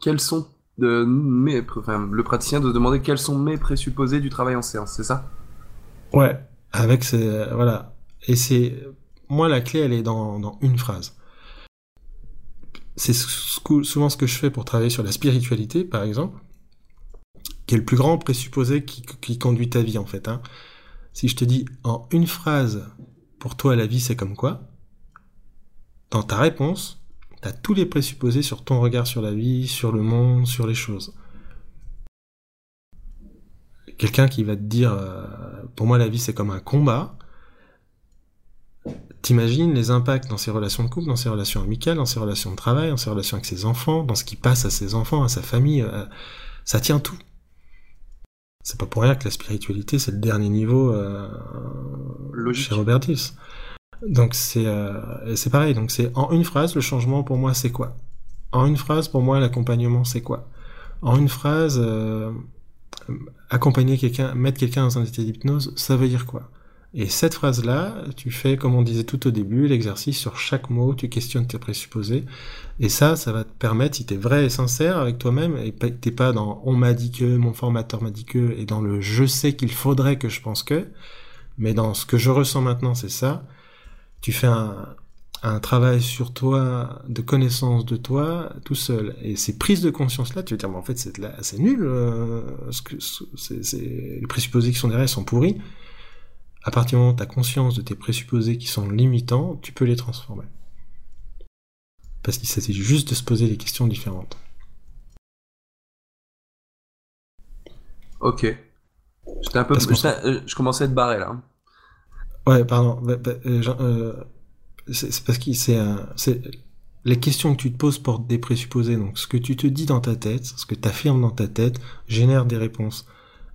Quels sont de mes, le praticien de demander quels sont mes présupposés du travail en séance, c'est ça? Ouais, avec ces, voilà. Et c'est, moi la clé elle est dans, dans une phrase. C'est souvent ce que je fais pour travailler sur la spiritualité, par exemple, qui est le plus grand présupposé qui, qui conduit ta vie en fait. Hein. Si je te dis en une phrase, pour toi la vie c'est comme quoi? Dans ta réponse, T'as tous les présupposés sur ton regard sur la vie, sur le monde, sur les choses. Quelqu'un qui va te dire, euh, pour moi la vie c'est comme un combat, t'imagines les impacts dans ses relations de couple, dans ses relations amicales, dans ses relations de travail, dans ses relations avec ses enfants, dans ce qui passe à ses enfants, à sa famille, euh, ça tient tout. C'est pas pour rien que la spiritualité, c'est le dernier niveau euh, chez Robert Dills. Donc c'est euh, c'est pareil. Donc c'est en une phrase, le changement pour moi c'est quoi? En une phrase, pour moi, l'accompagnement c'est quoi? En une phrase, euh, accompagner quelqu'un, mettre quelqu'un dans un état d'hypnose, ça veut dire quoi? Et cette phrase-là, tu fais, comme on disait tout au début, l'exercice sur chaque mot, tu questionnes tes présupposés. Et ça, ça va te permettre, si tu es vrai et sincère avec toi-même, et t'es pas dans on m'a dit que, mon formateur m'a dit que, et dans le je sais qu'il faudrait que je pense que, mais dans ce que je ressens maintenant, c'est ça. Tu fais un, un travail sur toi, de connaissance de toi, tout seul. Et ces prises de conscience-là, tu vas dire, mais en fait, c'est, c'est nul, euh, ce que, c'est, les présupposés qui sont derrière sont pourris à partir du moment où tu as conscience de tes présupposés qui sont limitants, tu peux les transformer. Parce qu'il s'agit juste de se poser des questions différentes. Ok. J'étais un peu. Je commençais à être barré là. Ouais, pardon. Bah, bah, euh, euh, c'est parce que c'est les questions que tu te poses portent des présupposés. Donc, ce que tu te dis dans ta tête, ce que tu affirmes dans ta tête, génère des réponses.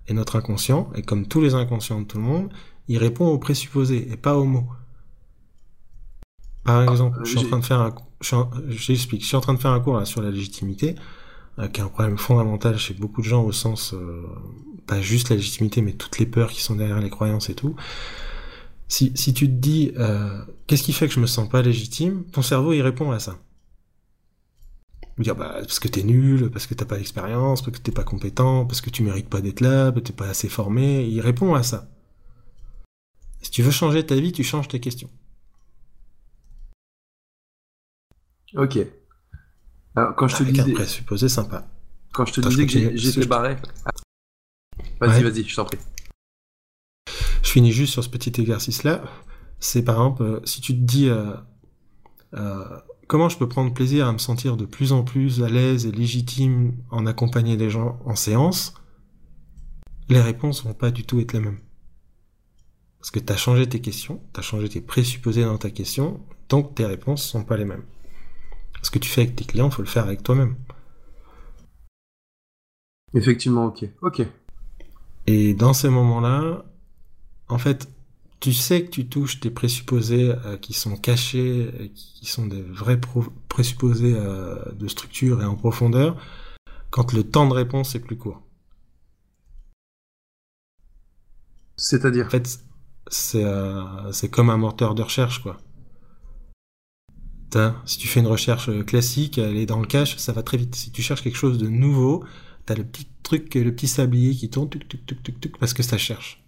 Et notre inconscient, et comme tous les inconscients de tout le monde, il répond aux présupposés et pas aux mots. Par ah, exemple, je suis en train de faire un, j'explique, je suis en train de faire un cours sur la légitimité, euh, qui est un problème fondamental chez beaucoup de gens au sens, euh, pas juste la légitimité, mais toutes les peurs qui sont derrière les croyances et tout. Si, si tu te dis, euh, qu'est-ce qui fait que je me sens pas légitime, ton cerveau il répond à ça. Il dire bah parce que t'es nul, parce que t'as pas d'expérience, parce que t'es pas compétent, parce que tu mérites pas d'être là, parce que t'es pas assez formé, il répond à ça. Si tu veux changer ta vie, tu changes tes questions. Ok. Alors, quand je te disais... un présupposé sympa. Quand je te disais que j'étais barré... Vas-y, vas-y, je t'en prie. Je finis juste sur ce petit exercice-là. C'est par exemple, euh, si tu te dis... Euh, euh, comment je peux prendre plaisir à me sentir de plus en plus à l'aise et légitime en accompagner les gens en séance, les réponses vont pas du tout être les mêmes. Parce que tu as changé tes questions, tu as changé tes présupposés dans ta question, donc tes réponses sont pas les mêmes. Ce que tu fais avec tes clients, faut le faire avec toi-même. Effectivement, ok. Ok. Et dans ces moments-là, en fait, tu sais que tu touches tes présupposés euh, qui sont cachés, euh, qui sont des vrais présupposés euh, de structure et en profondeur, quand le temps de réponse est plus court. C'est-à-dire? En fait, euh, c'est comme un moteur de recherche, quoi. Si tu fais une recherche classique, elle est dans le cache, ça va très vite. Si tu cherches quelque chose de nouveau, t'as le petit truc, le petit sablier qui tourne, tuc, tuc, tuc, tuc, tuc, parce que ça cherche.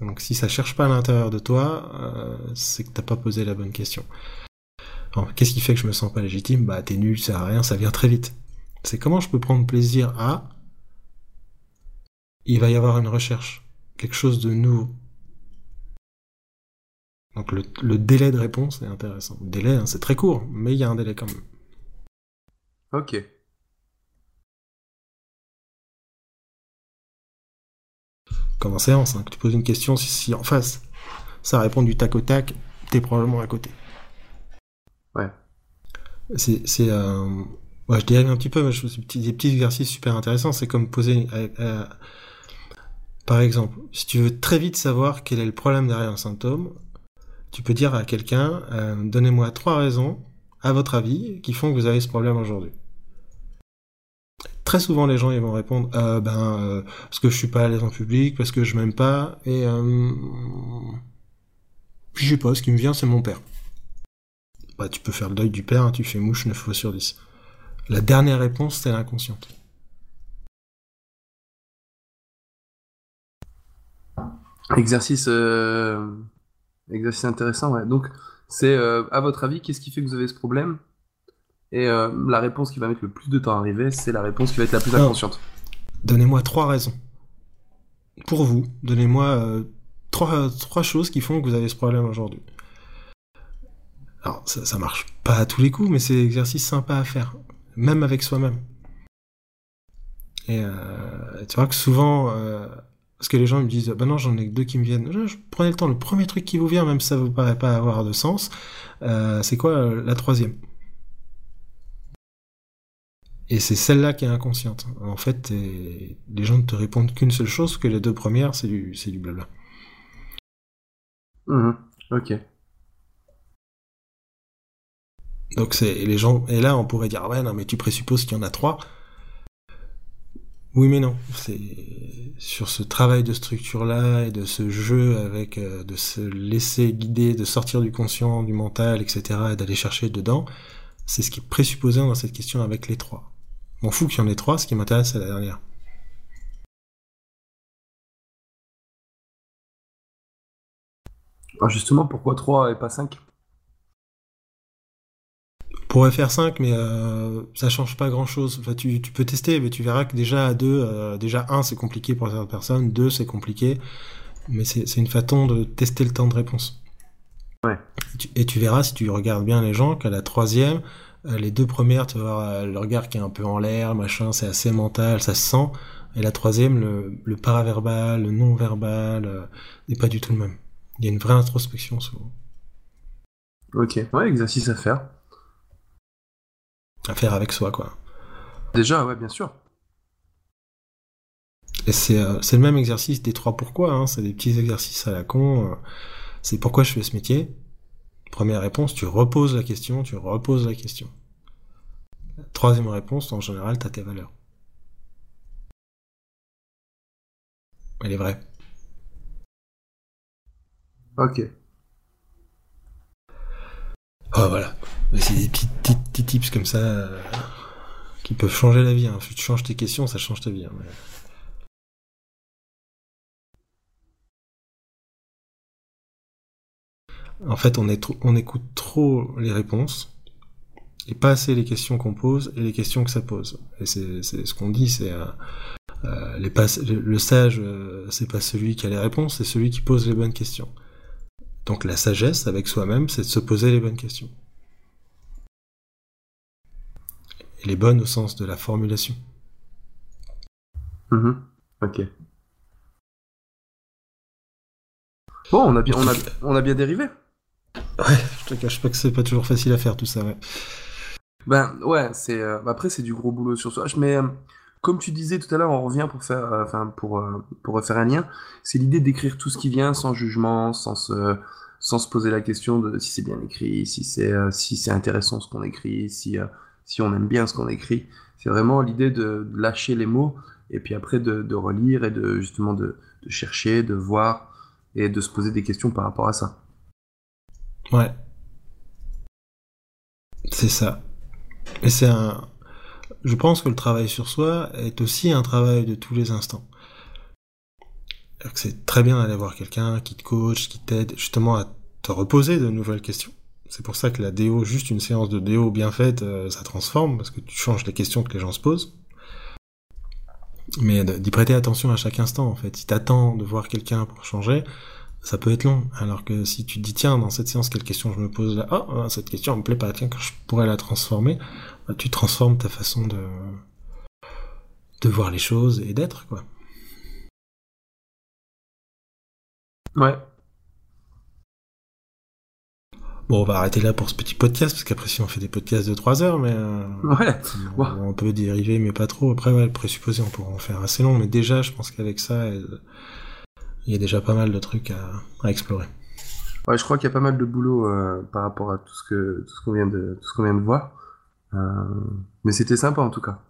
Donc si ça cherche pas à l'intérieur de toi, euh, c'est que t'as pas posé la bonne question. Qu'est-ce qui fait que je me sens pas légitime? Bah t'es nul, ça sert à rien, ça vient très vite. C'est comment je peux prendre plaisir à... Il va y avoir une recherche, quelque chose de nouveau. Donc le, délai de réponse est intéressant. Le délai, hein, c'est très court, mais il y a un délai quand même. Ok. Comme en séance, hein, que tu poses une question, si, en face, ça répond du tac au tac, t'es probablement à côté. Ouais. C'est, euh... ouais, je dérive un petit peu, mais je fais des petits exercices super intéressants. C'est comme poser, euh, euh, par exemple, si tu veux très vite savoir quel est le problème derrière un symptôme, tu peux dire à quelqu'un, euh, donnez-moi trois raisons, à votre avis, qui font que vous avez ce problème aujourd'hui. Très souvent, les gens ils vont répondre, euh, ben, euh, parce que je suis pas à l'aise en public, parce que je m'aime pas, et puis je sais pas, ce qui me vient, c'est mon père. Bah, tu peux faire le deuil du père, hein, tu fais mouche 9 fois sur 10. La dernière réponse, c'est l'inconsciente. Exercice Exercice intéressant, ouais. Donc, c'est euh, à votre avis, qu'est-ce qui fait que vous avez ce problème? Et euh, la réponse qui va mettre le plus de temps à arriver, c'est la réponse qui va être la plus inconsciente. Donnez-moi trois raisons. Pour vous, donnez-moi euh, trois, trois choses qui font que vous avez ce problème aujourd'hui. Alors, ça, ça marche pas à tous les coups, mais c'est un exercice sympa à faire, même avec soi-même. Et tu vois que souvent, parce que les gens me disent, bah non, j'en ai que deux qui me viennent. Je, prenez le temps, le premier truc qui vous vient, même si ça ne vous paraît pas avoir de sens, euh, c'est quoi euh, la troisième? Et c'est celle-là qui est inconsciente. En fait, les gens ne te répondent qu'une seule chose, que les deux premières, c'est du, c'est du blabla. Mhm. Ok. Donc c'est les gens et là on pourrait dire ouais non mais tu présupposes qu'il y en a trois. Oui mais non, c'est sur ce travail de structure là et de ce jeu avec euh, de se laisser guider, de sortir du conscient, du mental, etc. et d'aller chercher dedans, c'est ce qui est présupposé dans cette question avec les trois. M'en fous qu'il y en ait trois, ce qui m'intéresse c'est la dernière. Ah, justement, pourquoi 3 et pas 5 pourrait faire 5, mais euh, ça change pas grand chose. Enfin, tu, tu, peux tester, mais tu verras que déjà à 2, euh, déjà 1 c'est compliqué pour certaines personnes, 2 c'est compliqué, mais c'est une façon de tester le temps de réponse. Ouais. Et tu, verras si tu regardes bien les gens qu'à la troisième, les deux premières, tu vas voir euh, le regard qui est un peu en l'air, machin, c'est assez mental, ça se sent. Et la troisième, le, le paraverbal, le non-verbal, n'est pas du tout le même. Il y a une vraie introspection souvent. Ok, ouais, exercice à faire à faire avec soi, quoi. Déjà, ouais, bien sûr. Et c'est euh, le même exercice des trois pourquoi, hein. c'est des petits exercices à la con. Euh. c'est pourquoi je fais ce métier. Première réponse, tu reposes la question, tu reposes la question. Troisième réponse, en général, t'as tes valeurs. Elle est vraie. Ok. Oh, voilà. C'est des petits, petits, tips comme ça euh, qui peuvent changer la vie. Hein. Tu changes tes questions, ça change ta vie. Hein, en fait, on, est on écoute trop les réponses et pas assez les questions qu'on pose et les questions que ça pose. Et c'est ce qu'on dit, c'est euh, euh les le sage, euh, c'est pas celui qui a les réponses, c'est celui qui pose les bonnes questions. Donc la sagesse avec soi-même, c'est de se poser les bonnes questions. Et les bonnes au sens de la formulation. Mm-hmm. Ok. Bon, on a bien, on a, on a bien dérivé. Ouais, je te cache pas que c'est pas toujours facile à faire tout ça, ouais. Ben ouais, c'est euh, après c'est du gros boulot sur soi. Mais euh, comme tu disais tout à l'heure, on revient pour faire, euh, enfin pour pour refaire un lien. C'est l'idée d'écrire tout ce qui vient sans jugement, sans se sans se poser la question de si c'est bien écrit, si c'est si c'est intéressant ce qu'on écrit, si si on aime bien ce qu'on écrit. C'est vraiment l'idée de, lâcher les mots et puis après de, relire et de justement de, chercher, de voir et de se poser des questions par rapport à ça. Ouais. C'est ça. Et c'est un. Je pense que le travail sur soi est aussi un travail de tous les instants. C'est très bien d'aller voir quelqu'un qui te coach, qui t'aide justement à te reposer de nouvelles questions. C'est pour ça que la déo, juste une séance de déo bien faite, euh, ça transforme, parce que tu changes les questions que les gens se posent. Mais d'y prêter attention à chaque instant, en fait. Si t'attends de voir quelqu'un pour changer, ça peut être long. Alors que si tu te dis, tiens, dans cette séance, quelle question je me pose là? Ah, oh, cette question, elle me plaît pas, tiens, je pourrais la transformer. Bah, tu transformes ta façon de, de voir les choses et d'être, quoi. Ouais, Bon, on va arrêter là pour ce petit podcast, parce qu'après, si on fait des podcasts de 3 heures, mais... Euh, ouais. On, peut dériver, mais pas trop. Après, ouais, le présupposé, on pourra en faire assez long, mais déjà, je pense qu'avec ça, il y a déjà pas mal de trucs à, explorer. Ouais, je crois qu'il y a pas mal de boulot euh, par rapport à tout ce que tout ce qu'on vient de tout ce qu'on vient de voir. Euh, mais c'était sympa en tout cas.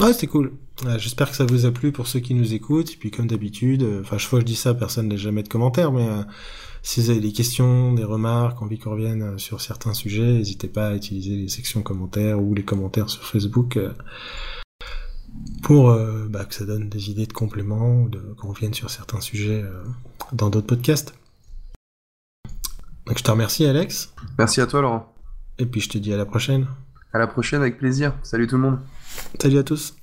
Ouais, c'était cool. J'espère que ça vous a plu pour ceux qui nous écoutent. Et puis comme d'habitude, enfin, chaque fois que je dis ça, personne n'a jamais de commentaires, mais si vous avez des questions, des remarques, envie qu'on revienne euh, sur certains sujets, n'hésitez pas à utiliser les sections commentaires ou les commentaires sur Facebook euh, pour euh, bah, que ça donne des idées de compléments ou qu'on revienne sur certains sujets dans d'autres podcasts. Donc je te remercie Alex. Merci à toi Laurent. Et puis je te dis à la prochaine. À la prochaine avec plaisir. Salut tout le monde. Salut à tous.